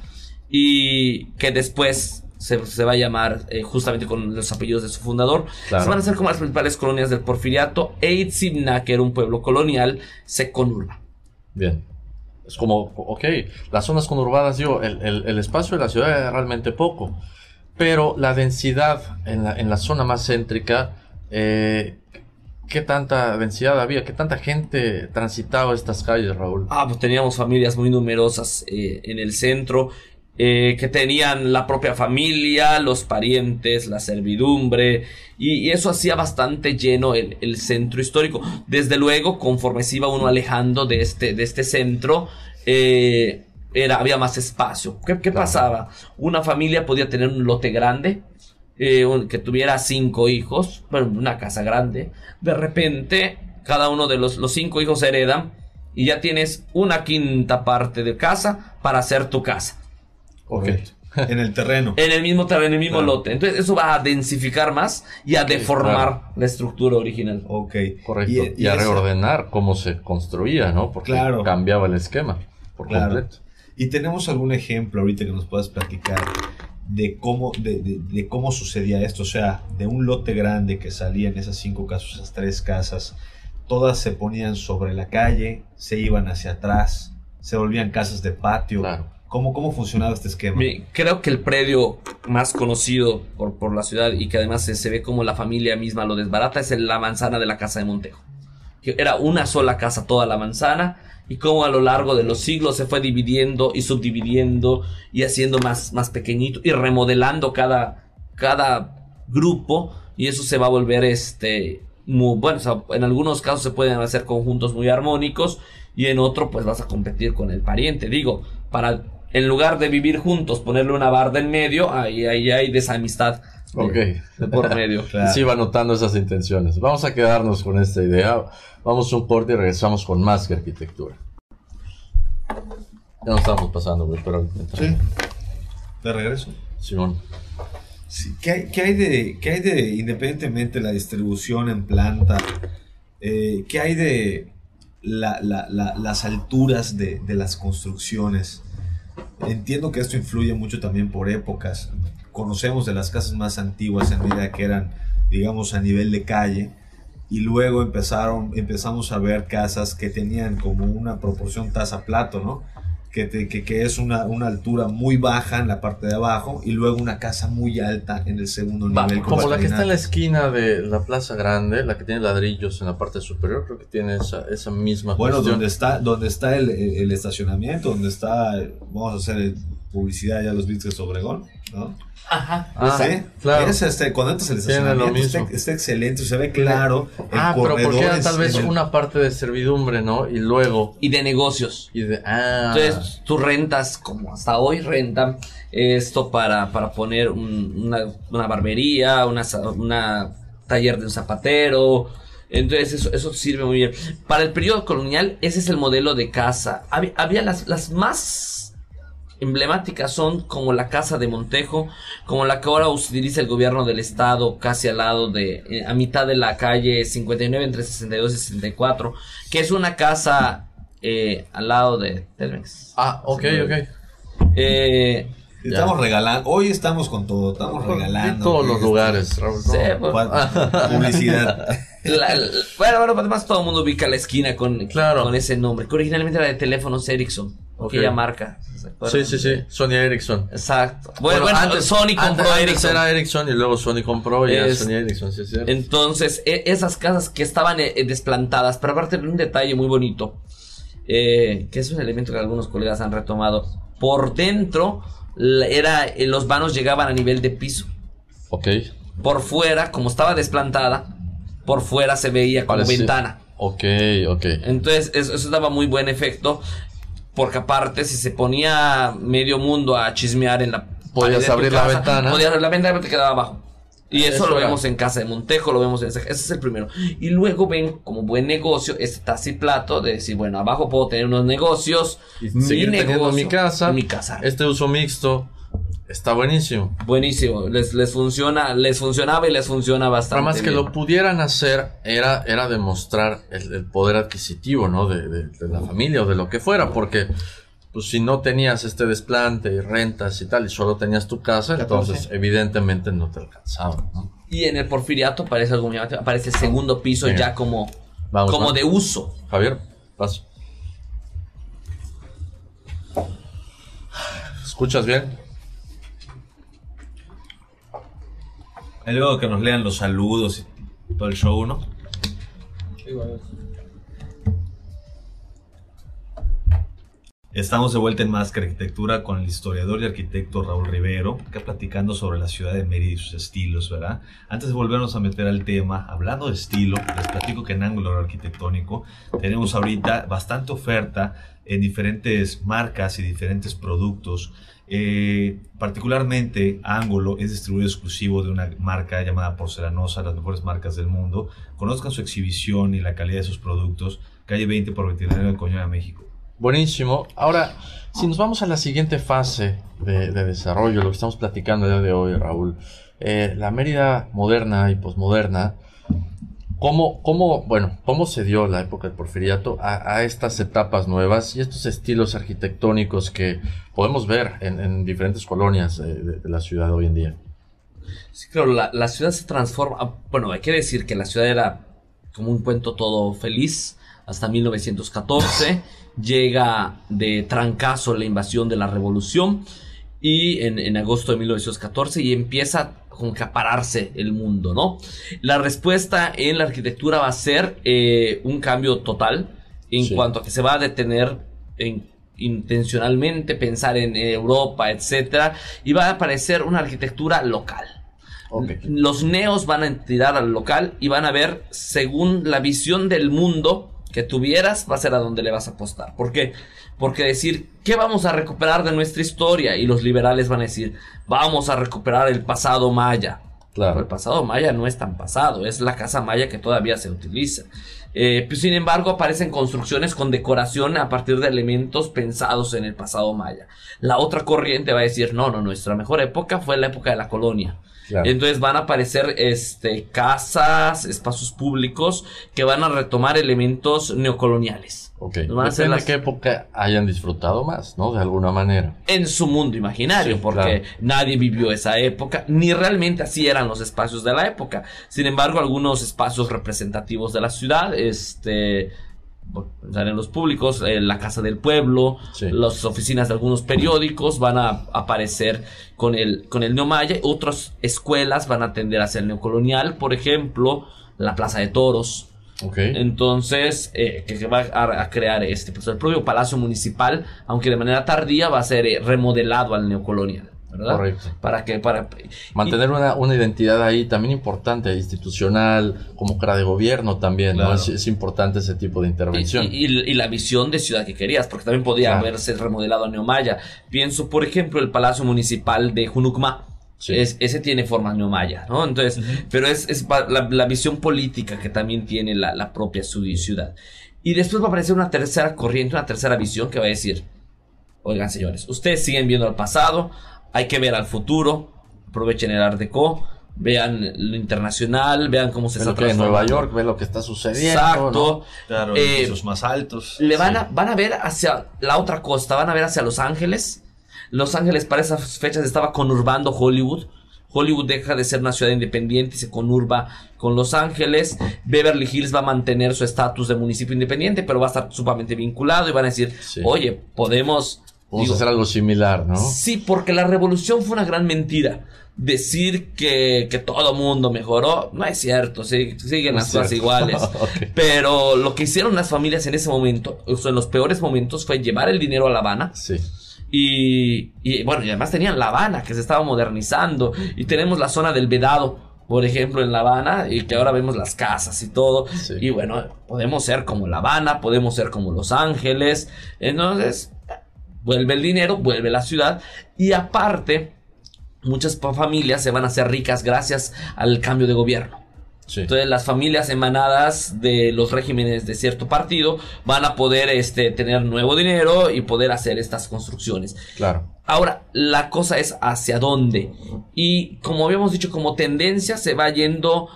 y que después se, va a llamar eh, justamente con los apellidos de su fundador. Se van a hacer como las principales colonias del Porfiriato. E que era un pueblo colonial, se conurba. Bien. Es como, ok, las zonas conurbadas, digo, el, el, espacio de la ciudad era realmente poco, pero la densidad en la, en la zona más céntrica eh, ¿Qué tanta densidad había? ¿Qué tanta gente transitaba estas calles, Raúl? Ah, pues teníamos familias muy numerosas eh, en el centro, eh, que tenían la propia familia, los parientes, la servidumbre, y, eso hacía bastante lleno el, centro histórico. Desde luego, conforme se iba uno alejando de este, de este centro, era, había más espacio. ¿Qué, pasaba? Una familia podía tener un lote grande, eh, que tuviera cinco hijos, bueno, una casa grande, de repente cada uno de los, los cinco hijos heredan y ya tienes una quinta parte de casa para hacer tu casa. Correcto. En el terreno. En el mismo terreno, en el mismo lote. Entonces eso va a densificar más y a deformar la estructura original. Ok. Correcto. Y, a reordenar cómo se construía, ¿no? Porque cambiaba el esquema por completo. Y tenemos algún ejemplo ahorita que nos puedas platicar de cómo, de, de, cómo sucedía esto. O sea, de un lote grande que salía en esas cinco casas, esas tres casas, todas se ponían sobre la calle, se iban hacia atrás, se volvían casas de patio. ¿Cómo, ¿Cómo funcionaba este esquema? Creo que el predio más conocido por, por la ciudad y que además se, se, ve como la familia misma lo desbarata es la manzana de la casa de Montejo. Era una sola casa toda la manzana y cómo a lo largo de los siglos se fue dividiendo y subdividiendo y haciendo más, más pequeñito y remodelando cada, cada grupo y eso se va a volver este muy bueno, en algunos casos se pueden hacer conjuntos muy armónicos y en otro pues vas a competir con el pariente, digo, para en lugar de vivir juntos ponerle una barda en medio, ahí, ahí hay desamistad Ok. por medio. (laughs) Sí, va notando esas intenciones. Vamos a quedarnos con esta idea. Vamos a un corte y regresamos con más que arquitectura. Ya nos estamos pasando, güey, pero... Sí. De regreso. Simón. Sí, ¿qué, hay, hay de, ¿Qué hay de, independientemente de la distribución en planta, eh, qué hay de las alturas de, de las construcciones? Entiendo que esto influye mucho también por épocas conocemos de las casas más antiguas en medida que eran, digamos, a nivel de calle. Y luego empezaron, empezamos a ver casas que tenían como una proporción taza-plato, ¿no? Que, que, es una, una, altura muy baja en la parte de abajo y luego una casa muy alta en el segundo nivel. Como la que está en la esquina de la Plaza Grande, la que tiene ladrillos en la parte superior, creo que tiene esa, esa misma Bueno, donde está, donde está el, el, estacionamiento, donde está, vamos a hacer publicidad ya los bits de Obregón, ¿no? Ajá. Ah, ¿Sí? claro. Es este, cuando entras lo está, mismo. está excelente, se ve claro. el Ah, pero porque era tal vez el- una parte de servidumbre, ¿no? Y luego. Y de negocios. Y de. Ah. Entonces, tú rentas, como hasta hoy rentan, esto para, para poner un- una, una barbería, una taller de un zapatero. Entonces, eso, eso sirve muy bien. Para el periodo colonial, ese es el modelo de casa. Había, había las, las más emblemáticas son como la casa de Montejo, como la que ahora utiliza el gobierno del estado, casi al lado de, eh, a mitad de la calle 59 entre 62 y 64, que es una casa eh, al lado de Telmex. Ah, ok, ok. Eh, Estamos regalando, hoy estamos con todo, estamos regalando. En todos los Este, lugares, Raúl. Sí, no. pues. pa- (laughs) Publicidad. la- la- bueno, bueno, además todo el mundo ubica la esquina con, Claro. con ese nombre, que originalmente era de teléfonos Ericsson, Ok. aquella marca. Sí, sí, sí. Sony Ericsson. Exacto. Bueno, bueno, Sony compró antes, antes Ericsson. era Ericsson y luego Sony compró y Es- Sony Ericsson, sí, cierto. Entonces, e- esas casas que estaban eh, desplantadas, pero aparte de un detalle muy bonito, eh, que es un elemento que algunos colegas han retomado, por dentro era eh, los vanos llegaban a nivel de piso. Ok. Por fuera, como estaba desplantada, por fuera se veía como Parece- ventana. Ok, ok. Entonces, eso, eso daba muy buen efecto. Porque aparte, si se ponía medio mundo a chismear en la Podías abrir la ventana. Podías abrir la ventana y te quedaba abajo. Y eso, Eso lo vemos en casa de Montejo, lo vemos en ese, ese es el primero. Y luego ven como buen negocio este y plato de decir, bueno, abajo puedo tener unos negocios, Y seguir teniendo mi casa. mi casa. Este uso mixto está buenísimo. Buenísimo, les, les funciona, les funcionaba y les funciona bastante. Para más que bien. lo pudieran hacer era, era demostrar el, el poder adquisitivo, ¿no? De, de- de la familia o de lo que fuera, porque pues si no tenías este desplante y rentas y tal, y solo tenías tu casa, entonces evidentemente no te alcanzaba, ¿no? Y en el porfiriato aparece algo muy aparece el segundo piso Venga. ya como, Vamos, como vamos. de uso. Javier, paso. ¿Escuchas bien? Y luego que nos lean los saludos y todo el show, ¿no? Estamos de vuelta en Más que Arquitectura con el historiador y arquitecto Raúl Rivero, acá platicando sobre la ciudad de Mérida y sus estilos, ¿verdad? Antes de volvernos a meter al tema, hablando de estilo, les platico que en ángulo arquitectónico tenemos ahorita bastante oferta en diferentes marcas y diferentes productos. Eh, particularmente, Ángulo es distribuidor exclusivo de una marca llamada Porcelanosa, las mejores marcas del mundo. Conozcan su exhibición y la calidad de sus productos. Calle 20 por 29 de Coñuela, México. Buenísimo. Ahora, si nos vamos a la siguiente fase de, de desarrollo, lo que estamos platicando el día de hoy, Raúl, eh, la Mérida moderna y posmoderna, ¿cómo, cómo, bueno, ¿cómo se dio la época del porfiriato a, a estas etapas nuevas y estos estilos arquitectónicos que podemos ver en, en diferentes colonias eh, de, de la ciudad hoy en día? Sí, claro, la, la ciudad se transforma. Bueno, hay que decir que la ciudad era como un cuento todo feliz hasta 1914. Llega de trancazo la invasión de la revolución y en, en agosto de 1914 y empieza con que a pararse el mundo, ¿no? La respuesta en la arquitectura va a ser eh, un cambio total en Sí. cuanto a que se va a detener en intencionalmente pensar en Europa, etcétera, y va a aparecer una arquitectura local. Los neos van a tirar al local y van a ver según la visión del mundo que tuvieras, va a ser a donde le vas a apostar. ¿Por qué? Porque decir, ¿qué vamos a recuperar de nuestra historia? Y los liberales van a decir, vamos a recuperar el pasado maya. Pero el Claro. pasado maya no es tan pasado, es la casa maya que todavía se utiliza. Eh, pues, sin embargo, aparecen construcciones con decoración a partir de elementos pensados en el pasado maya. La otra corriente va a decir, no, no, nuestra mejor época fue la época de la colonia. Claro. Entonces van a aparecer este, casas, espacios públicos que van a retomar elementos neocoloniales. Ok. Van a las- de qué época hayan disfrutado más, ¿no? De alguna manera. en su mundo imaginario, Sí, porque claro. nadie vivió esa época, ni realmente así eran los espacios de la época. Sin embargo, algunos espacios representativos de la ciudad, este, pensar en los públicos, eh, la casa del pueblo, Sí. las oficinas de algunos periódicos van a aparecer con el, con el neomaya, otras escuelas van a tender hacia el neocolonial, por ejemplo, la Plaza de Toros, entonces, eh, que se va a, a crear este, pues el propio Palacio Municipal, aunque de manera tardía, va a ser eh, remodelado al neocolonial. ¿Verdad? Correcto. Para que, para... Mantener una, una, identidad ahí también importante, institucional, como cara de gobierno también, ¿no? Es, importante ese tipo de intervención. Y, y, la visión de ciudad que querías, porque también podía haberse remodelado a Neomaya. Pienso, por ejemplo, el Palacio Municipal de Junucma. Es, ese tiene forma neomaya, ¿no? Entonces, pero es, es la, la, visión política que también tiene la, la propia ciudad. Y después va a aparecer una tercera corriente, una tercera visión que va a decir, oigan señores, ustedes siguen viendo al pasado, hay que ver al futuro, aprovechen el Art Deco, vean lo internacional, vean cómo se está lo en Nueva York, ve lo que está sucediendo. Exacto. Claro, eh, más altos. Le van, a, van a ver hacia la otra costa, van a ver hacia Los Ángeles. Los Ángeles para esas fechas estaba conurbando Hollywood. Hollywood deja de ser una ciudad independiente y se conurba con Los Ángeles. Beverly Hills va a mantener su estatus de municipio independiente, pero va a estar sumamente vinculado y van a decir, oye, podemos Vamos a hacer algo similar, ¿no? Sí, porque la revolución fue una gran mentira. Decir que, que todo mundo mejoró, no es cierto, siguen las cosas iguales. (laughs) Pero lo que hicieron las familias en ese momento, o sea, en los peores momentos, fue llevar el dinero a La Habana. Sí. Y, y bueno, y además tenían La Habana, que se estaba modernizando. Y tenemos la zona del Vedado, por ejemplo, en La Habana, y que ahora vemos las casas y todo. Y bueno, podemos ser como La Habana, podemos ser como Los Ángeles. Entonces, vuelve el dinero, vuelve la ciudad y aparte muchas familias se van a hacer ricas gracias al cambio de gobierno. Entonces las familias emanadas de los regímenes de cierto partido van a poder este, tener nuevo dinero y poder hacer estas construcciones. Claro. Ahora, la cosa es hacia dónde. Y como habíamos dicho, como tendencia se va yendo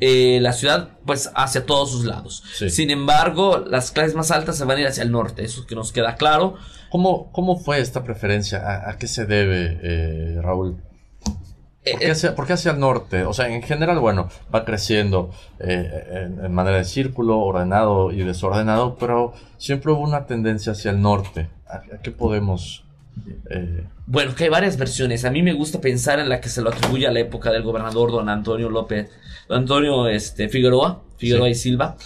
eh, la ciudad pues hacia todos sus lados. Sin embargo, las clases más altas se van a ir hacia el norte, eso que nos queda claro. ¿Cómo, cómo fue esta preferencia? ¿A, qué se debe, eh, Raúl? Eh, ¿Por qué, hacia, ¿Por qué, hacia, el norte? O sea, en general, bueno, va creciendo en, manera de círculo, ordenado y desordenado, pero siempre hubo una tendencia hacia el norte. ¿A, qué podemos bueno, que hay varias versiones. A mí me gusta pensar en la que se lo atribuye a la época del gobernador don Antonio López Antonio este, Figueroa, Figueroa y Silva,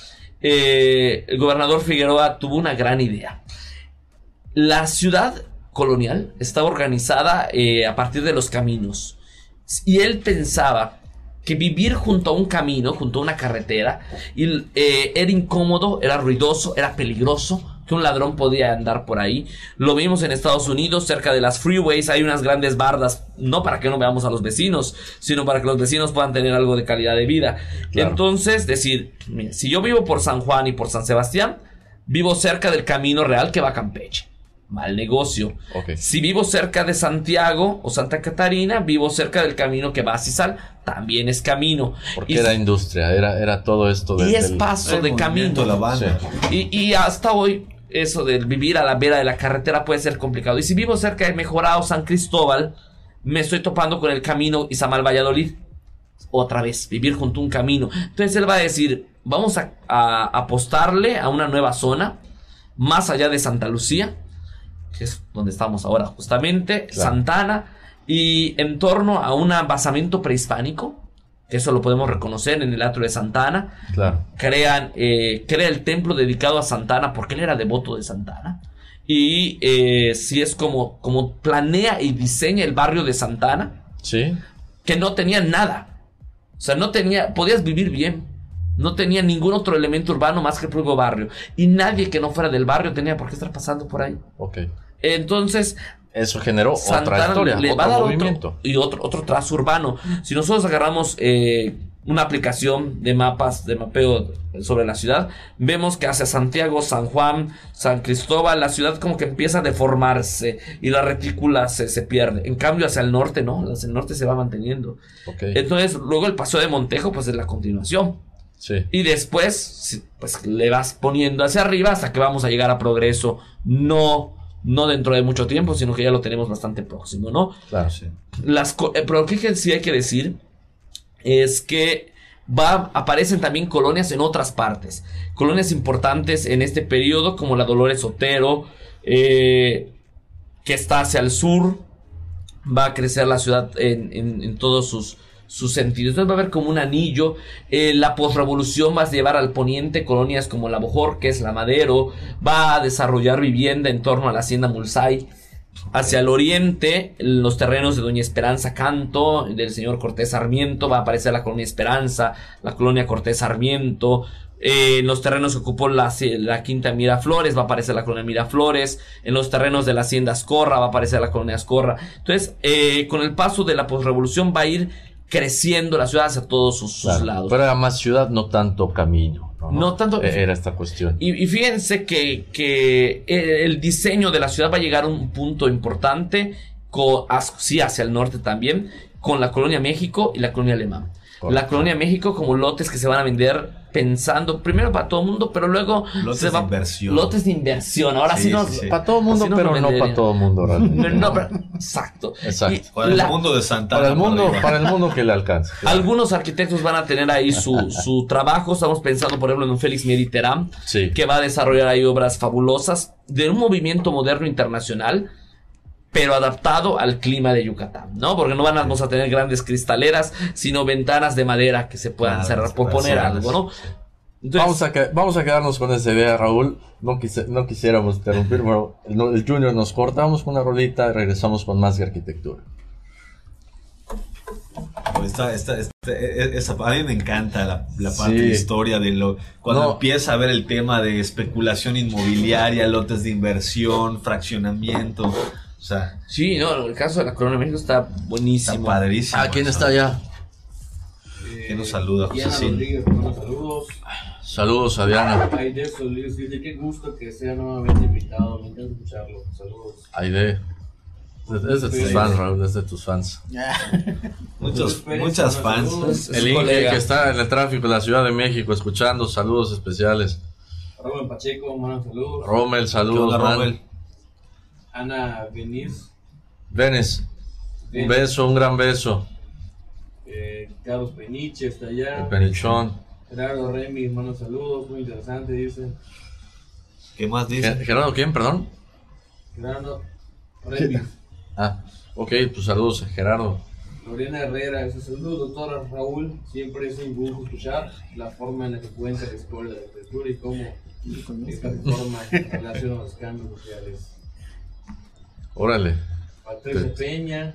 eh, el gobernador Figueroa tuvo una gran idea. La ciudad colonial estaba organizada eh, a partir de los caminos. Y él pensaba que vivir junto a un camino, junto a una carretera, eh, era incómodo, era ruidoso, era peligroso, que un ladrón podía andar por ahí. Lo vimos en Estados Unidos, cerca de las freeways hay unas grandes bardas, no para que no veamos a los vecinos, sino para que los vecinos puedan tener algo de calidad de vida. Entonces, decir, si yo vivo por San Juan y por San Sebastián, vivo cerca del camino real que va a Campeche mal negocio. Si vivo cerca de Santiago o Santa Catarina, vivo cerca del camino que va a Cisal, también es camino. Porque era industria, era, era todo esto de, Y es paso de camino. La y, y, hasta hoy, eso de vivir a la vera de la carretera puede ser complicado. Y si vivo cerca de Mejorado San Cristóbal, me estoy topando con el camino Izamal Valladolid. Otra vez, vivir junto a un camino. Entonces él va a decir, vamos a apostarle a una nueva zona, más allá de Santa Lucía que es donde estamos ahora justamente, Santana, y en torno a un basamento prehispánico, eso lo podemos reconocer en el atrio de Santana. Claro. Crean, eh, crea el templo dedicado a Santana, porque él era devoto de Santana. Y eh, si es como, como planea y diseña el barrio de Santana. Sí. Que no tenía nada. O sea, no tenía, podías vivir bien. No tenía ningún otro elemento urbano más que el propio barrio. Y nadie que no fuera del barrio tenía por qué estar pasando por ahí. Ok. Entonces. Eso generó otra historia, le otro movimiento. y otro, otro trazo urbano. Si nosotros agarramos eh, una aplicación de mapas, de mapeo sobre la ciudad, vemos que hacia Santiago, San Juan, San Cristóbal, la ciudad como que empieza a deformarse y la retícula se, se pierde. En cambio, hacia el norte, no, hacia el norte se va manteniendo. Entonces, luego el paseo de Montejo, pues es la continuación. Y después, pues le vas poniendo hacia arriba hasta que vamos a llegar a progreso. No, no dentro de mucho tiempo, sino que ya lo tenemos bastante próximo, ¿no? Claro, sí. Las, eh, pero lo que sí hay que decir es que va, aparecen también colonias en otras partes. Colonias importantes en este periodo, como la Dolores Otero, eh, que está hacia el sur. Va a crecer la ciudad en, en todos sus sus sentidos. Entonces va a haber como un anillo. Eh, la posrevolución va a llevar al poniente colonias como la Bojor, que es la Madero. Va a desarrollar vivienda en torno a la hacienda Mulsay. Hacia el oriente, los terrenos de Doña Esperanza Canto, del señor Cortés Sarmiento, va a aparecer la colonia Esperanza, la colonia Cortés Sarmiento. Eh, en los terrenos que ocupó la, la, quinta Miraflores va a aparecer la colonia Miraflores. En los terrenos de la hacienda Ascorra va a aparecer la colonia Ascorra. Entonces, eh, con el paso de la posrevolución va a ir creciendo la ciudad hacia todos sus, lados. Pero era más ciudad, no tanto camino. No, tanto. E-, era esta cuestión. Y, fíjense que, que, el diseño de la ciudad va a llegar a un punto importante, con, sí, hacia el norte también, con la colonia México y la colonia Alemán. La colonia México como lotes que se van a vender pensando primero para todo el mundo, pero luego lotes se va, de inversión. Lotes de inversión. Ahora sí, no para todo el mundo, pero no para todo el mundo. no, exacto. Exacto. para el mundo de Santa Para el mundo, para el mundo que le alcance. Algunos arquitectos van a tener ahí su, (laughs) su trabajo. Estamos pensando, por ejemplo, en un Félix Mediterrán, que va a desarrollar ahí obras fabulosas de un movimiento moderno internacional pero adaptado al clima de Yucatán, ¿no? Porque no vamos a tener grandes cristaleras, sino ventanas de madera que se puedan cerrar, por poner algo, ¿no? vamos, a vamos a quedarnos con esa idea, Raúl. No, no quisiéramos interrumpir, (laughs) pero el, Junior nos cortamos con una rolita y regresamos con más de arquitectura. Esta, esta, e, esa, a mí me encanta la, la parte de historia de lo cuando empieza a ver el tema de especulación inmobiliaria, lotes de inversión, fraccionamiento. O sea, sí, no, el caso de la Corona de México está buenísimo. Está padrísimo. Ah, ¿quién está allá? ¿Quién nos saluda? José Rodríguez, saludos. Saludos a Diana. Aide Solís dice qué gusto que sea nuevamente invitado. Me encanta escucharlo. Saludos. Aide. Es de tus fans, Raúl, es de tus fans. (laughs) Muchos, muchas fans. El Inge que está en el tráfico de la Ciudad de México escuchando, saludos especiales. Rommel Pacheco, mano, saludos. Rommel, saludos, Rommel. Ana Veniz. Venes. Un beso, un gran beso. Eh, Carlos Peniche está allá. El Penichón. Gerardo Remy, hermanos, saludos, muy interesante, dice. ¿Qué más dice? Gerardo, ¿quién, perdón? Gerardo Remy. Ah, ok, pues saludos a Gerardo. Lorena Herrera, ese saludo, doctor Raúl. Siempre es un gusto escuchar la forma en la que cuenta la historia de la arquitectura y cómo esta forma relaciona los cambios sociales. Órale. Patricia Peña.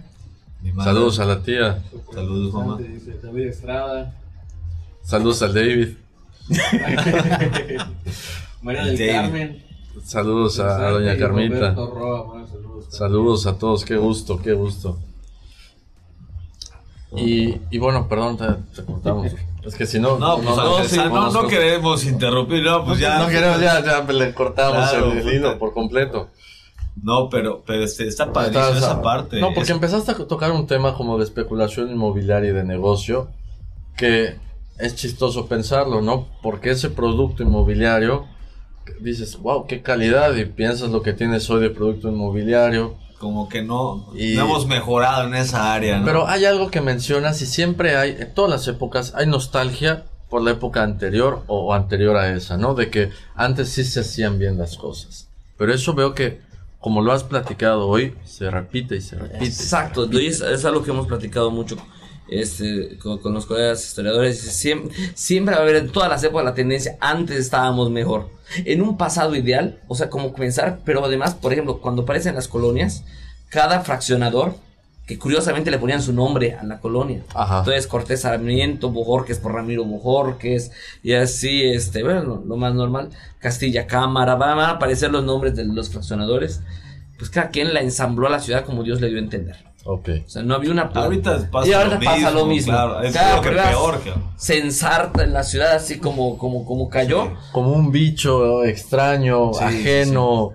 Saludos a la tía. Saludos, mamá. Dice David Estrada. Saludos al David. (laughs) María del Carmen. Saludos a, doña Carmita. saludos, a todos, qué gusto, qué gusto. Y, y bueno, perdón, te, cortamos. Es que si no, no, pues no, no, queremos interrumpir, no, pues ya. No queremos, ya, ya le cortamos el, hilo por completo. No, pero, pero este, está padrísimo esa parte. No, porque empezaste a tocar un tema como de especulación inmobiliaria y de negocio, que es chistoso pensarlo, ¿no? Porque ese producto inmobiliario, dices, wow, qué calidad, y piensas lo que tienes hoy de producto inmobiliario. Como que no, no hemos mejorado en esa área, ¿no? Pero hay algo que mencionas y siempre hay, en todas las épocas, hay nostalgia por la época anterior o anterior a esa, ¿no? De que antes sí se hacían bien las cosas. Pero eso veo que como lo has platicado hoy, se repite y se repite. Exacto, Es, algo que hemos platicado mucho este, con, los colegas historiadores. Siempre, siempre va a haber en todas las épocas la tendencia, antes estábamos mejor. En un pasado ideal, o sea, como comenzar, pero además, por ejemplo, cuando aparecen las colonias, cada fraccionador que curiosamente le ponían su nombre a la colonia. Entonces Cortés Sarmiento, Bojorques por Ramiro Bojorques, y así, este, bueno, lo, más normal, Castilla Cámara, van a aparecer los nombres de los fraccionadores. Pues cada quien la ensambló a la ciudad como Dios le dio a entender. Ok. O sea, no había una... Ahorita pasa, y ahorita lo, pasa mismo, lo mismo. Claro, es que peor. Se ensarta en la ciudad así como, como, como cayó. Como un bicho extraño, ajeno,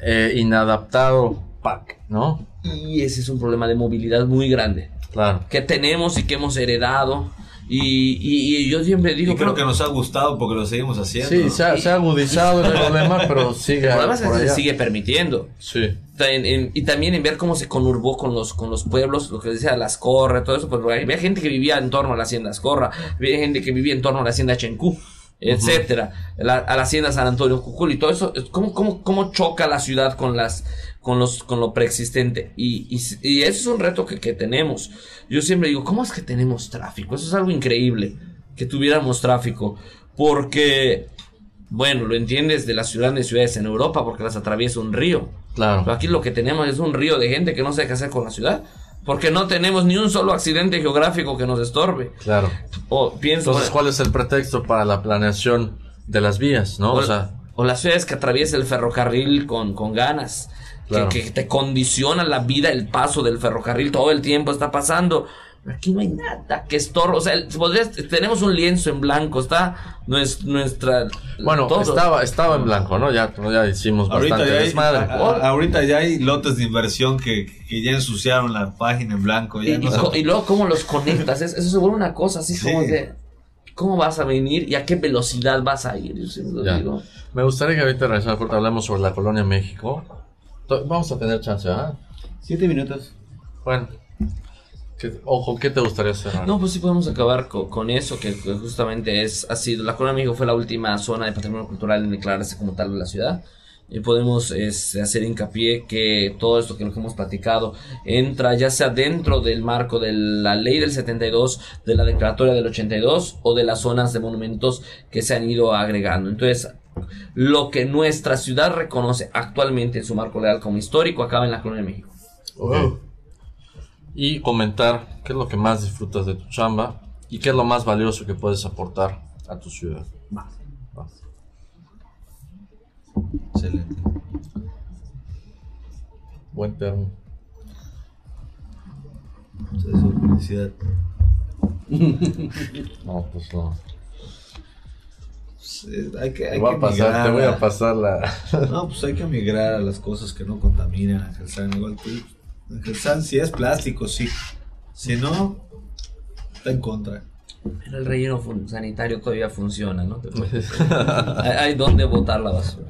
eh, inadaptado, pack, ¿no? Y ese es un problema de movilidad muy grande. Claro. Que tenemos y que hemos heredado. Y, y, yo siempre digo. Y creo que nos ha gustado porque lo seguimos haciendo. Sí, se, ha, agudizado el problema, pero sigue. El problema es que se sigue permitiendo. Sí. y también en ver cómo se conurbó con los, con los pueblos, lo que decía las Corra, todo eso. Pues había gente que vivía en torno a la hacienda Corra, había gente que vivía en torno a la hacienda Chencú etcétera, a la hacienda San Antonio Cucul y todo eso, ¿cómo, cómo, cómo choca la ciudad con las con los con lo preexistente y, y, y eso es un reto que, que, tenemos. Yo siempre digo, ¿cómo es que tenemos tráfico? Eso es algo increíble, que tuviéramos tráfico, porque bueno, lo entiendes de las grandes ciudades en Europa porque las atraviesa un río. Claro. Pero aquí lo que tenemos es un río de gente que no sabe qué hacer con la ciudad. Porque no tenemos ni un solo accidente geográfico que nos estorbe. Claro. O pienso. Entonces, ¿cuál es el pretexto para la planeación de las vías, no? o, O sea, o las ciudades que atraviesa el ferrocarril con, con ganas. Que- Claro. Que, te condiciona la vida, el paso del ferrocarril, todo el tiempo está pasando. Aquí no hay nada que estorbe. O sea, podrías- tenemos un lienzo en blanco, está nues- nuestra. bueno, todo. estaba, estaba en blanco, ¿no? Ya, ya hicimos Ahorita bastante ya, hay, desmadre. a- a- ahorita ya hay lotes de inversión que, que ya ensuciaron la página en blanco. Y, Ya no y se- co- y luego, ¿cómo los conectas? Es- eso se vuelve una cosa así Sí. como de. ¿Cómo vas a venir y a qué velocidad vas a ir? Yo siempre lo digo. Me gustaría que ahorita hablemos sobre la colonia México. To- Vamos a tener chance, ¿ah? Siete minutos. Bueno. ¿Qué- ojo, ¿qué te gustaría cerrar? No, pues sí podemos acabar co- con, eso, que, que justamente es, ha sido, la Colonia México fue la última zona de patrimonio cultural en declararse como tal de la ciudad. Y podemos es, hacer hincapié que todo esto que lo que hemos platicado entra ya sea dentro del marco de la ley del 72, de la declaratoria del 82 o de las zonas de monumentos que se han ido agregando. Entonces, lo que nuestra ciudad reconoce actualmente en su marco legal como histórico acaba en la Colonia México. Ok. Y comentar qué es lo que más disfrutas de tu chamba y qué es lo más valioso que puedes aportar a tu ciudad. Excelente. Buen termo. Felicidad. (laughs) No, pues no. Eh, Hay que, Te hay voy que a pasar, migrar te voy a- pasar la. (laughs) No, pues hay que migrar a las cosas que no contaminan, Ángel San, igual tú. Ángel San, si es plástico, sí. Si no, está en contra. Pero el relleno sanitario todavía funciona, ¿no? (laughs) Hay, hay donde botar la basura.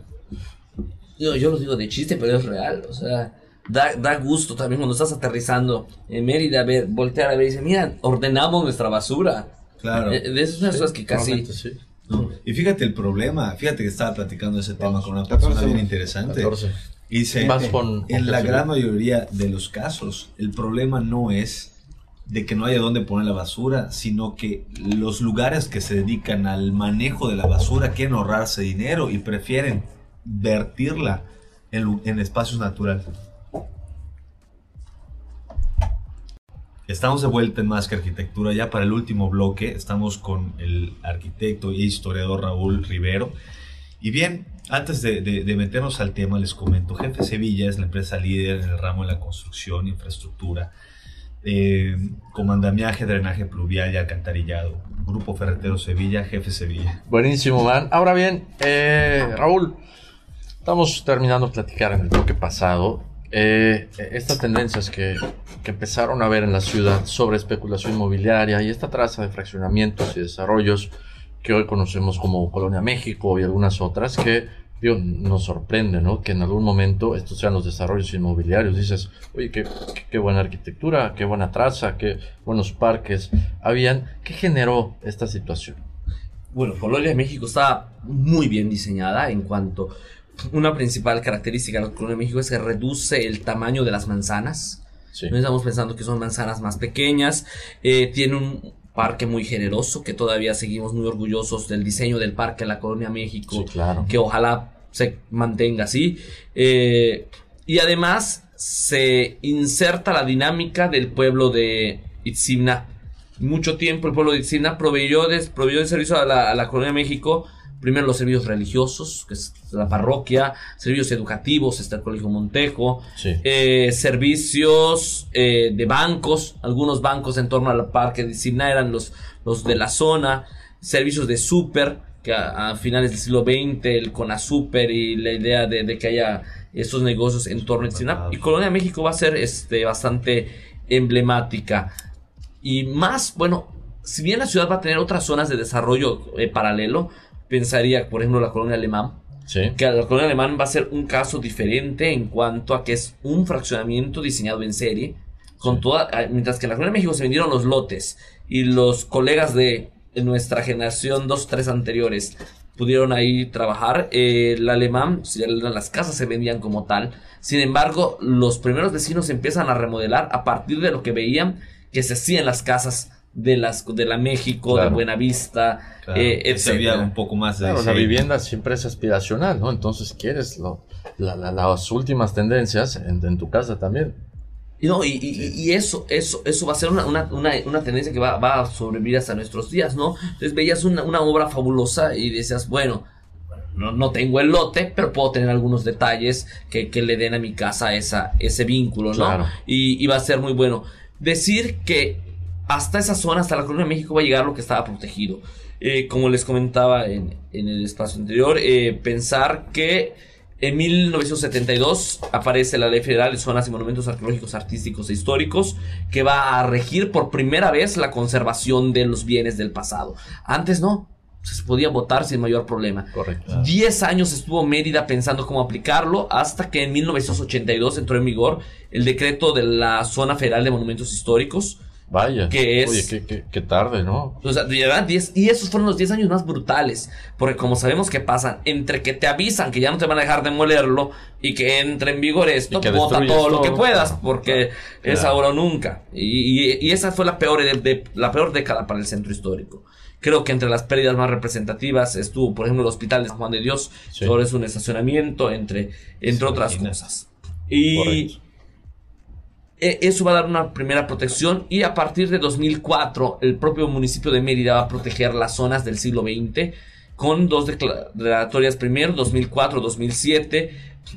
Yo, yo lo digo de chiste, pero es real. O sea, da, da gusto también cuando estás aterrizando en Mérida, ver, voltear a ver y decir, mira, ordenamos nuestra basura. Claro. Eh, De esas cosas que casi... Sí. No, Y fíjate el problema, fíjate que estaba platicando ese tema con una 14 persona bien interesante. 14. Y dice, con- en la gran mayoría de los casos, el problema no es de que no haya dónde poner la basura, sino que los lugares que se dedican al manejo de la basura quieren ahorrarse dinero y prefieren vertirla en, en espacios naturales. Estamos de vuelta en Más que Arquitectura. Ya para el último bloque estamos con el arquitecto e historiador Raúl Rivero. Y bien, antes de, meternos al tema, les comento, Jefe Sevilla es la empresa líder en el ramo de la construcción, infraestructura, eh, como andamiaje, drenaje pluvial y alcantarillado. Grupo Ferretero Sevilla, Jefe Sevilla. Buenísimo, man. Ahora bien, eh, Raúl, estamos terminando de platicar en el bloque pasado. Eh, estas tendencias que, que empezaron a ver en la ciudad sobre especulación inmobiliaria y esta traza de fraccionamientos y desarrollos que hoy conocemos como Colonia México y algunas otras que digo, nos sorprende, ¿no? Que en algún momento estos sean los desarrollos inmobiliarios. Dices, oye, qué, qué- buena arquitectura, qué buena traza, qué buenos parques habían. ¿Qué generó esta situación? Bueno, Colonia México está muy bien diseñada en cuanto una principal característica de la Colonia de México es que reduce el tamaño de las manzanas. Sí. No estamos pensando que son manzanas más pequeñas. eh, tiene un parque muy generoso que todavía seguimos muy orgullosos del diseño del parque en la Colonia México. Sí, claro. Que ojalá se mantenga así. Eh, y además se inserta la dinámica del pueblo de Itzimna. Mucho tiempo el pueblo de Itzimna proveyó de, proveyó de servicio a la, a la Colonia de México. Primero los servicios religiosos, que es la parroquia, servicios educativos, está el Colegio Montejo, Sí. eh, servicios eh, de bancos, algunos bancos en torno al parque de Itzimna eran los, los de la zona, servicios de súper, que a, a finales del siglo XX, el Conasuper y la idea de, de que haya estos negocios en torno a Itzimna. Y Colonia México va a ser este, bastante emblemática. Y más, bueno, si bien la ciudad va a tener otras zonas de desarrollo eh, paralelo, pensaría, por ejemplo, la colonia alemán, Sí. que la colonia alemán va a ser un caso diferente en cuanto a que es un fraccionamiento diseñado en serie, con toda, ah, mientras que en la colonia de México se vendieron los lotes y los colegas de nuestra generación, dos, tres anteriores, pudieron ahí trabajar, eh, el alemán, las casas se vendían como tal, sin embargo, los primeros vecinos empiezan a remodelar a partir de lo que veían que se hacían las casas de las de la México, de Buenavista, eh, había un poco más de... la vivienda siempre es aspiracional, ¿no? Entonces quieres lo, las últimas tendencias en, tu casa también. No, y, y, eso, eso, eso va a ser una, una, una, tendencia que va, va, a sobrevivir hasta nuestros días, ¿no? Entonces veías una, una obra fabulosa y decías, bueno, no, no, tengo el lote, pero puedo tener algunos detalles que, que le den a mi casa esa, ese vínculo, ¿no? Y, y, va a ser muy bueno. Decir que hasta esa zona, hasta la Colonia de México, va a llegar lo que estaba protegido. Eh, como les comentaba en, en el espacio anterior, eh, pensar que en 1972 aparece la Ley Federal de Zonas y Monumentos Arqueológicos, Artísticos e Históricos que va a regir por primera vez la conservación de los bienes del pasado. Antes no, se podía votar sin mayor problema. Correcto. Diez años estuvo Mérida pensando cómo aplicarlo hasta que en 1982 entró en vigor el decreto de la Zona Federal de Monumentos Históricos Vaya. Que es. Oye, qué, tarde, ¿no? O sea, y esos fueron los 10 años más brutales. Porque como sabemos que pasan, entre que te avisan que ya no te van a dejar demolerlo y que entre en vigor esto, bota todo, lo que puedas, porque es ahora o nunca. Y, esa fue la peor, de, la peor década para el centro histórico. Creo que entre las pérdidas más representativas estuvo, por ejemplo, el Hospital de San Juan de Dios, sobre es un estacionamiento, entre, entre otras cosas. Y. eso va a dar una primera protección y a partir de 2004 el propio municipio de Mérida va a proteger las zonas del siglo XX con dos declaratorias primero, 2004, 2007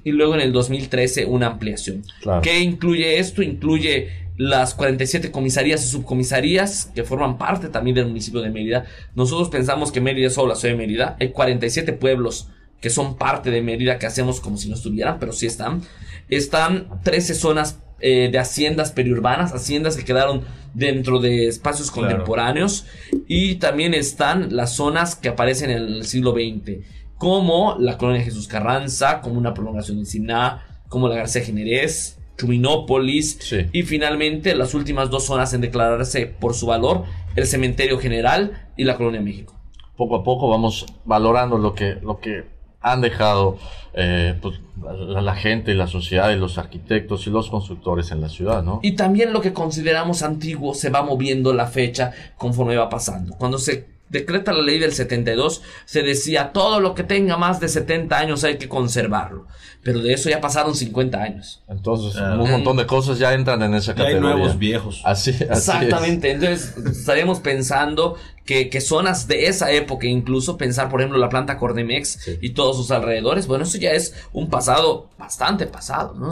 y luego en el 2013 una ampliación. ¿Qué incluye esto? Incluye las 47 comisarías y subcomisarías que forman parte también del municipio de Mérida. Nosotros pensamos que Mérida es solo la ciudad de Mérida. Hay 47 pueblos que son parte de Mérida que hacemos como si no estuvieran, pero sí están. Están 13 zonas eh, de haciendas periurbanas, haciendas que quedaron dentro de espacios contemporáneos y también están las zonas que aparecen en el siglo XX, como la colonia Jesús Carranza, como una prolongación de Simná, como la García Generés, Chuminópolis y finalmente las últimas dos zonas en declararse por su valor, el Cementerio General y la Colonia México. Poco a poco vamos valorando lo que, lo que han dejado eh, pues, la, gente, la sociedad y los arquitectos y los constructores en la ciudad, ¿no? Y también lo que consideramos antiguo se va moviendo la fecha conforme va pasando. Cuando se decreta la ley del 72, se decía todo lo que tenga más de 70 años hay que conservarlo. Pero de eso ya pasaron 50 años. Entonces, ah. un montón de cosas ya entran en esa categoría. hay nuevos viejos. Así, Exactamente. Entonces, estaríamos pensando que, que, zonas de esa época, incluso pensar, por ejemplo, la planta Cordemex y todos sus alrededores, bueno, eso ya es un pasado bastante pasado, ¿no?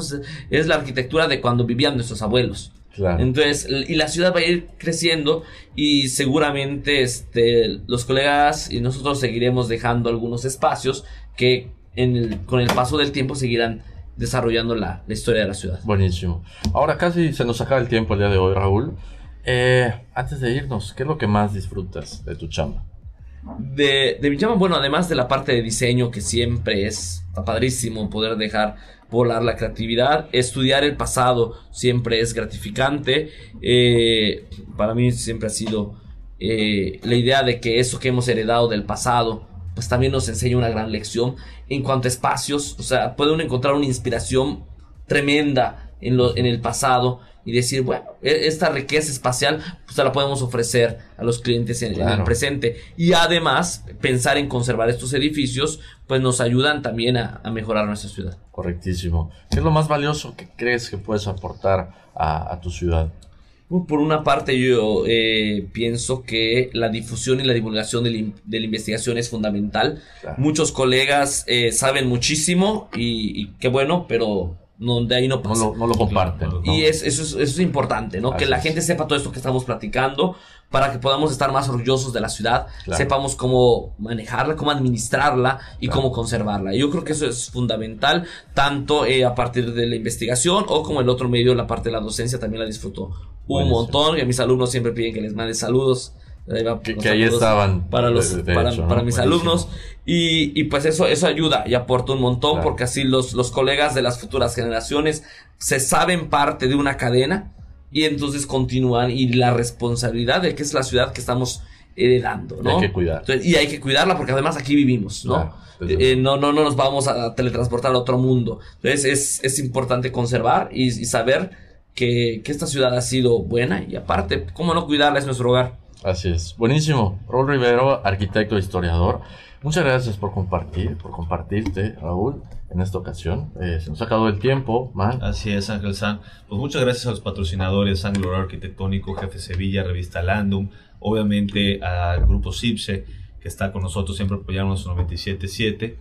Es la arquitectura de cuando vivían nuestros abuelos. Entonces, y la ciudad va a ir creciendo y seguramente este, los colegas y nosotros seguiremos dejando algunos espacios que en con el paso del tiempo seguirán desarrollando la, historia de la ciudad. Buenísimo. Ahora casi se nos acaba el tiempo el día de hoy, Raúl. Eh, antes de irnos, ¿qué es lo que más disfrutas de tu chamba? De, de mi chamba, bueno, además de la parte de diseño que siempre es padrísimo poder dejar volar la creatividad. Estudiar el pasado siempre es gratificante. Eh, para mí siempre ha sido eh, la idea de que eso que hemos heredado del pasado, pues también nos enseña una gran lección en cuanto a espacios. O sea, puede uno encontrar una inspiración tremenda en, lo, en el pasado y decir, bueno, e, esta riqueza espacial pues la podemos ofrecer a los clientes en, el presente. Y además, pensar en conservar estos edificios, pues nos ayudan también a, mejorar nuestra ciudad. Correctísimo. ¿Qué es lo más valioso que crees que puedes aportar a, tu ciudad? Por una parte, yo eh, pienso que la difusión y la divulgación de, la investigación es fundamental. Muchos colegas eh, saben muchísimo y, y qué bueno, pero no, de ahí no pasa. No lo, comparten. Y es, eso, es, importante, ¿no? que la gente sepa todo esto que estamos platicando para que podamos estar más orgullosos de la ciudad, sepamos cómo manejarla, cómo administrarla y cómo conservarla. Yo creo que eso es fundamental, tanto eh, a partir de la investigación o como el otro medio, la parte de la docencia, también la disfruto un montón. Y a mis alumnos siempre piden que les mande saludos que, ahí estaban para los para, mis alumnos y, y, pues eso eso ayuda y aporta un montón porque así los, los colegas de las futuras generaciones se saben parte de una cadena y entonces continúan y la responsabilidad de que es la ciudad que estamos heredando, ¿no? hay que cuidar. y hay que cuidarla porque además aquí vivimos, ¿no? Eh, no, no, no nos vamos a teletransportar a otro mundo. Entonces es, es importante conservar y, y saber que, que esta ciudad ha sido buena y aparte, ¿cómo no cuidarla? Es nuestro hogar. Así es. Buenísimo. Raúl Rivero, arquitecto e historiador. Muchas gracias por compartir, por compartirte, Raúl, en esta ocasión. Eh, se nos ha acabado el tiempo, man. Así es, Ángel San. Pues muchas gracias a los patrocinadores, Anglo Arquitectónico, Jefe Sevilla, Revista Landum, obviamente al Grupo CIPSE, que está con nosotros siempre apoyándonos en 97.7.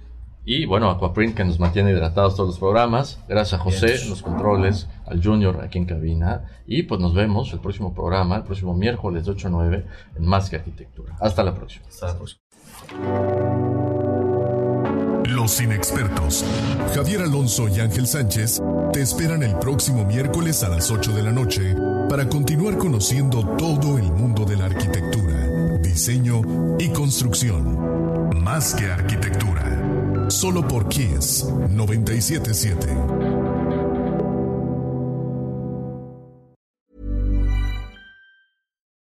Y bueno, Aquaprint que nos mantiene hidratados todos los programas. Gracias a José, los controles, al Junior aquí en cabina. Y pues nos vemos el próximo programa, el próximo miércoles de 8 a 9 en Más que Arquitectura. Hasta la próxima. Hasta la próxima. Los inexpertos, Javier Alonso y Ángel Sánchez, te esperan el próximo miércoles a las 8 de la noche para continuar conociendo todo el mundo de la arquitectura, diseño y construcción. Más que arquitectura. Solo por Kiss 977.